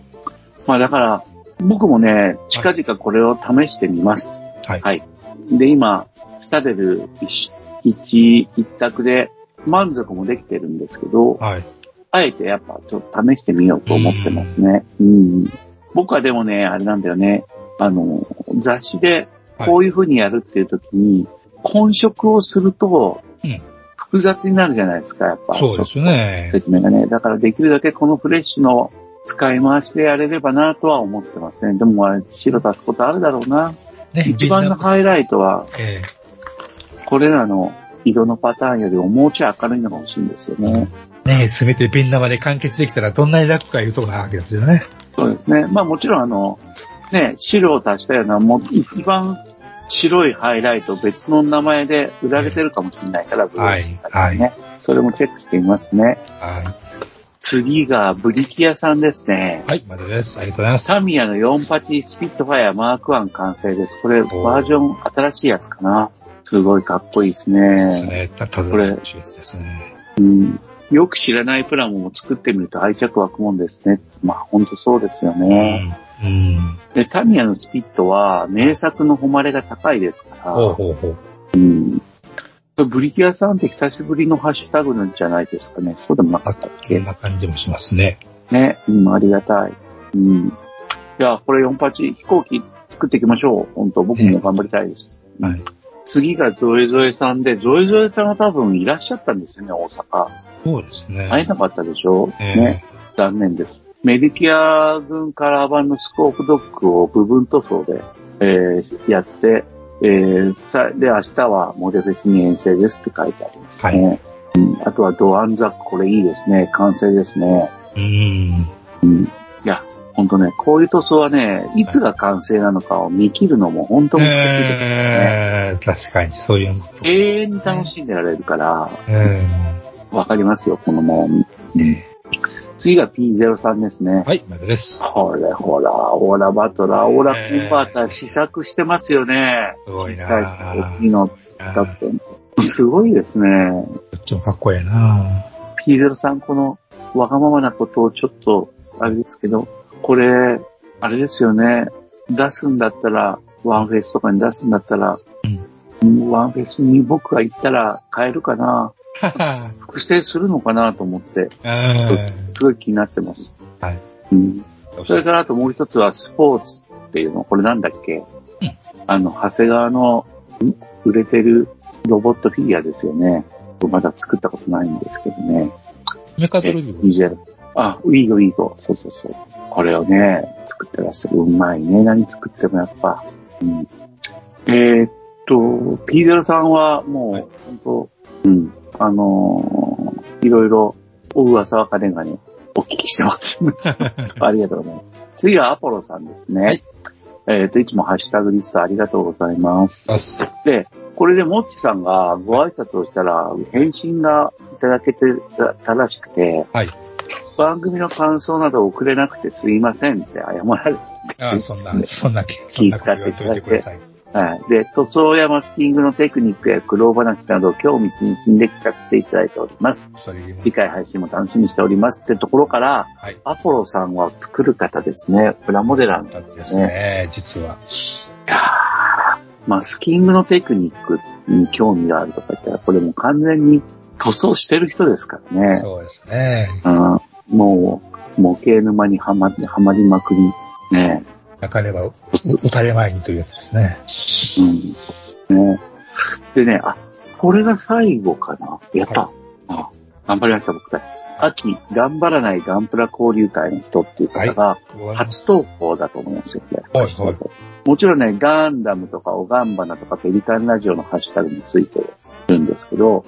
まあだから、僕もね、近々これを試してみます。はい。はい。で、今、スタデル一一一択で満足もできてるんですけど、はい。あえてやっぱちょっと試してみようと思ってますね。うん。僕はでもね、あれなんだよね。あの、雑誌でこういう風にやるっていう時に、混色をするとうん、複雑になるじゃないですか、やっぱ。そうですね。説明がね。だからできるだけこのフレッシュの使い回しでやれればなとは思ってますね。でもあれ白出すことあるだろうな。ね一番のハイライトは、えこれらの色のパターンよりももうちょい明るいのが欲しいんですよね。えねえ、すべてビン玉で完結できたらどんなに楽かいうとこわけですよね。そうですね。まあもちろんあの、ね、白を足したような、もう一番白いハイライト別の名前で売られてるかもしれないから、ブローチからね、それもチェックしてみますね。はい。次がブリキアさんですね。はい、まだです。ありがとうございます。タミヤの48スピットファイアマーク1完成です。これバージョン新しいやつかな。すごいかっこいいですね。ねた、ただこれですね。うん、よく知らないプラモも作ってみると愛着湧くもんですね。まあ本当そうですよね。うん。うん。で、タミヤのスピットは名作の誉れが高いですから、ほうほうほう。うん、ブリキアさんって久しぶりのハッシュタグなんじゃないですかね。そうでもなかあったっけ？こんな感じもしますね。ね、うん、ありがたい。うん。いや、これ48飛行機作っていきましょう。本当僕も頑張りたいです。はい。次がゾエゾエさんで、ゾエゾエさんは多分いらっしゃったんですよね、大阪。そうですね。会えなかったでしょ、ええね。残念です。メディキア軍カラー版のスコープドッグを部分塗装で、えーやって、えーさで、明日はモデフェスに遠征ですって書いてありますね。うん、あとはドアンザック、これいいですね。完成ですね。うん。うん。いや、本当ね、こういう塗装はね、いつが完成なのかを見切るのも本当難しいですよね。えー、確かに、そういうこと。永遠に楽しんでられるから、えわかりますよ、この悩み。次が P03 ですね。はい、まだです。これほら、オーラバトラー、オーラコンバーター試作してますよね。すごいな大きいの使って。すごいですね。どっちもかっこええな P03 このわがままなことをちょっと、あれですけど、これ、あれですよね。出すんだったら、ワンフェスとかに出すんだったら、うんワンフェスに僕が行ったら買えるかな 複製するのかなと思って、すごい気になってます。はい。うん。それからあともう一つはスポーツっていうの、これなんだっけ、あの、長谷川のん？売れてるロボットフィギュアですよね。まだ作ったことないんですけどね。メカドルビー。20あ、ウィーゴ、ウィーゴ。そうそうそう。これをね、作ってらっしゃる。うまいね。何作ってもやっぱ。うん。えーっと、P0 さんはもう、本当うん。あのーいろいろ、お噂はかねがね、お聞きしてます。ありがとうございます。次はアポロさんですね。えっ、と、いつもハッシュタグリストありがとうございます。で、これでモッチさんがご挨拶をしたら、返信がいただけてたらしくて、番組の感想など送れなくてすいませんって謝られて、あそんな、そんな、気遣っていただいていてください。はい。で、塗装やマスキングのテクニックや苦労話など興味津々で聞かせていただいております。次回配信も楽しみにしておりますってところから、アポロさんは作る方ですね。プラモデラーなんですね。ね実は。マスキングのテクニックに興味があるとか言ったら、これもう完全に塗装してる人ですからね。そうですね。うん、もう、模型沼にはまはまりまくり、ね。なかれば、う打たれまいにというやつですね。うん。ね。でね、あ、これが最後かな。やった。あ頑張りました、僕たち。秋、頑張らないガンプラ交流会の人っていう方が、初投稿だと思いますよ、ね。もちろんね、ガンダムとかオガンバナとかペリカンラジオのハッシュタグについてるんですけど、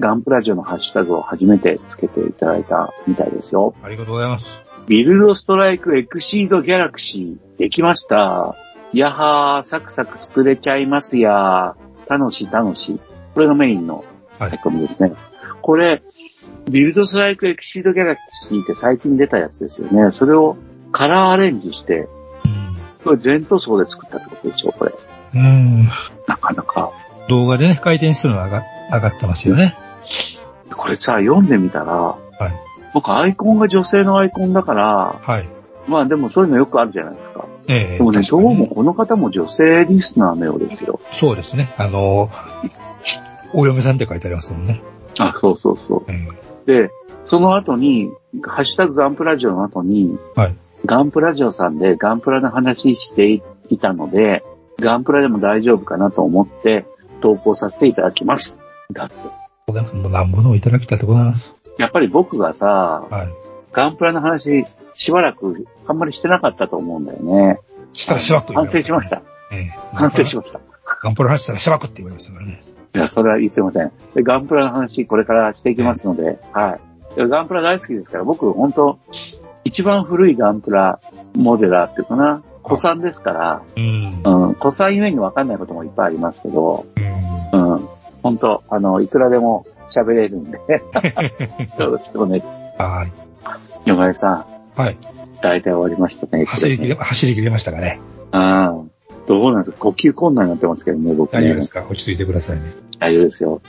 ガンプラジオのハッシュタグを初めてつけていただいたみたいですよ。ありがとうございます。ビルドストライクエクシードギャラクシー、できました。やはー、サクサク作れちゃいますやー。楽しい楽しい。これがメインの書き込みですね。これ、ビルドストライクエクシードギャラクシーって最近出たやつですよね。それをカラーアレンジして、これ全塗装で作ったってことでしょ、これ。うん。なかなか。動画でね、回転してるのが上が上がってますよね。これさ、読んでみたら、僕アイコンが女性のアイコンだから、はい。まあでもそういうのよくあるじゃないですか。ええでもね、どうもこの方も女性リスナーのようですよ。そうですね。あの、お嫁さんって書いてありますもんね。あ、そうそうそう。で、その後に、ハッシュタグガンプラジオの後に、はいガンプラジオさんでガンプラの話していたので、ガンプラでも大丈夫かなと思って投稿させていただきます。だって。もう何ものをいただきたいとございます。やっぱり僕がさ、はい。ガンプラの話しばらくあんまりしてなかったと思うんだよね。したらしばく反省しました。ええ反省しました。ガンプラ話したらしばくって言われましたからね。いや、それは言ってません。でガンプラの話、これからしていきますので、はい。でガンプラ大好きですから、僕、本当一番古いガンプラモデラーっていうかな、古参ですから、うん。うん、古参ゆえに分かんないこともいっぱいありますけど、うん、本当あの、いくらでも喋れるんで、よろしくお願いします。はい。ヨガさん。はい。大体終わりましたね。走り切れ、走り切れましたかね。うん。どうなんですか？呼吸困難になってますけどね、僕ね。大丈夫ですか？落ち着いてくださいね。大丈夫ですよ。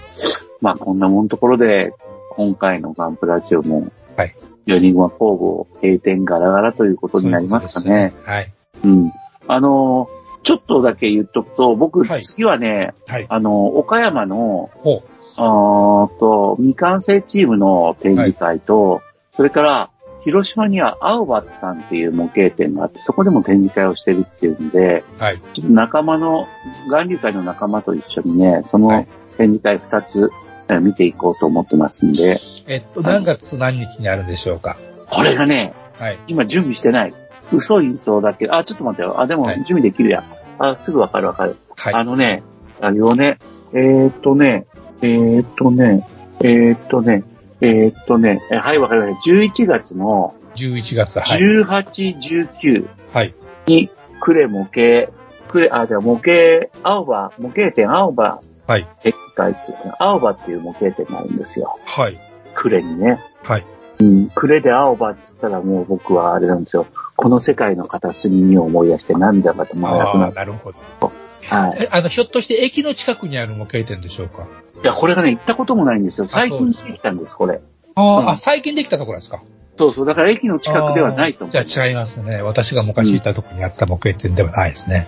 まあ、こんなもんところで、今回のガンプラジオも、はい。4人は工房閉店ガラガラということになりますかね。はい。うん。あのーちょっとだけ言っとくと、僕、次はね、はい。あの、岡山の、ほあーと、未完成チームの展示会と、それから、広島には青葉さんっていう模型店があって、そこでも展示会をしてるっていうんで、はい。ちょっと仲間の、眼流会の仲間と一緒にね、その展示会二つ、えー見ていこうと思ってますんで、えっと、何月何日にあるんでしょうか？これがね、はい。今準備してない。嘘言いそうだけど、あ、ちょっと待ってよ。あ、でも準備できるやん。あ、すぐわかるわかる。あのね、あのね、えー、っとね、えー、っとね、えー、っとね、えー、っとね、えはい、わかりました。11月の11月、はい。18、19はい。に、クレ模型、クレ、あ、じゃあ模型、青葉、模型店青葉はい。駅会っていうか、青葉っていう模型店があるんですよ。はい。クレにね。はい。うん、クレで青葉って言ったらもう僕はあれなんですよ。この世界の片隅に思い出して涙が止まらなくなああ、る。なるほど。はい。え、あの、ひょっとして駅の近くにある模型店でしょうか？いや、これがね、行ったこともないんですよ。最近できたんです、これ。あー、うんあ、最近できたところですか？そうそう。だから駅の近くではないと思う。じゃあ違いますね。私が昔いたところにあった模型店ではないですね。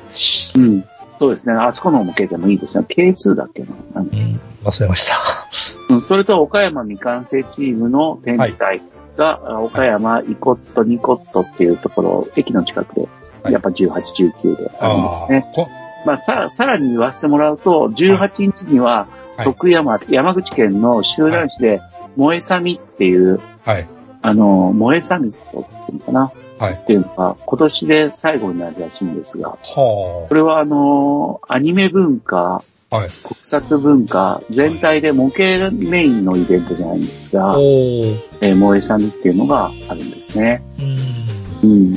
うん。そうですね。あそこの模型店もいいですね。K2 だっけな？うん、忘れました。うん、それと岡山未完成チームの展示会が、あ岡山イコットニコットっていうところ、駅の近くで、はいやっぱ18、19であるんですね。まあ、さ、さらに言わせてもらうと、18日には、はい徳山、山口県の集団市で、萌えさみっていう、はい。あの、萌えサミットっていうのかな？はい。っていうのが、今年で最後になるらしいんですが、はこれはあの、アニメ文化、あ。はい。国策文化、全体で模型メインのイベントじゃないんですが、おー。えー萌えさみっていうのがあるんですね。うーん。うん。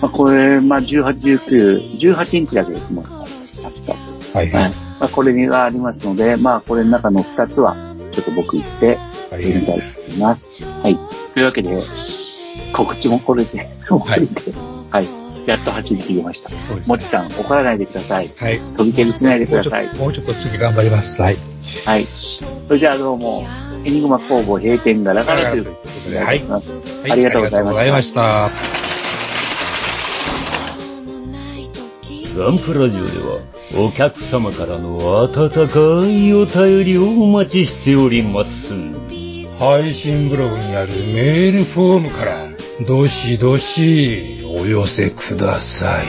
まあ、これ、まあ、18、19、18日だけですもん。確か。はい。は。はいい。まあ、これがありますので、まあ、これの中の2つは、ちょっと僕行って、はいやりたいと思います。はい。というわけで、告知もこれで、これで、はい。やっと走り切りました。もちさん、怒らないでください。はい。飛び蹴りしないでくださいもうちょっと次頑張ります。はい。はい。それじゃあどうも、エニグマ工房閉店ガラガラということで、はいます。ありがとうございましたありがとうございました。ガンプラジオではお客様からの温かいお便りをお待ちしております。配信ブログにあるメールフォームから、どしどしお寄せください。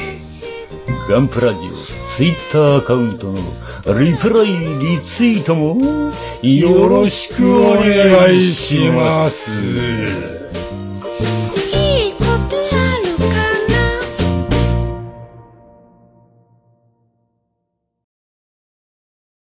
ガンプラジオツイッターアカウントのリプライリツイートもよろしくお願いします。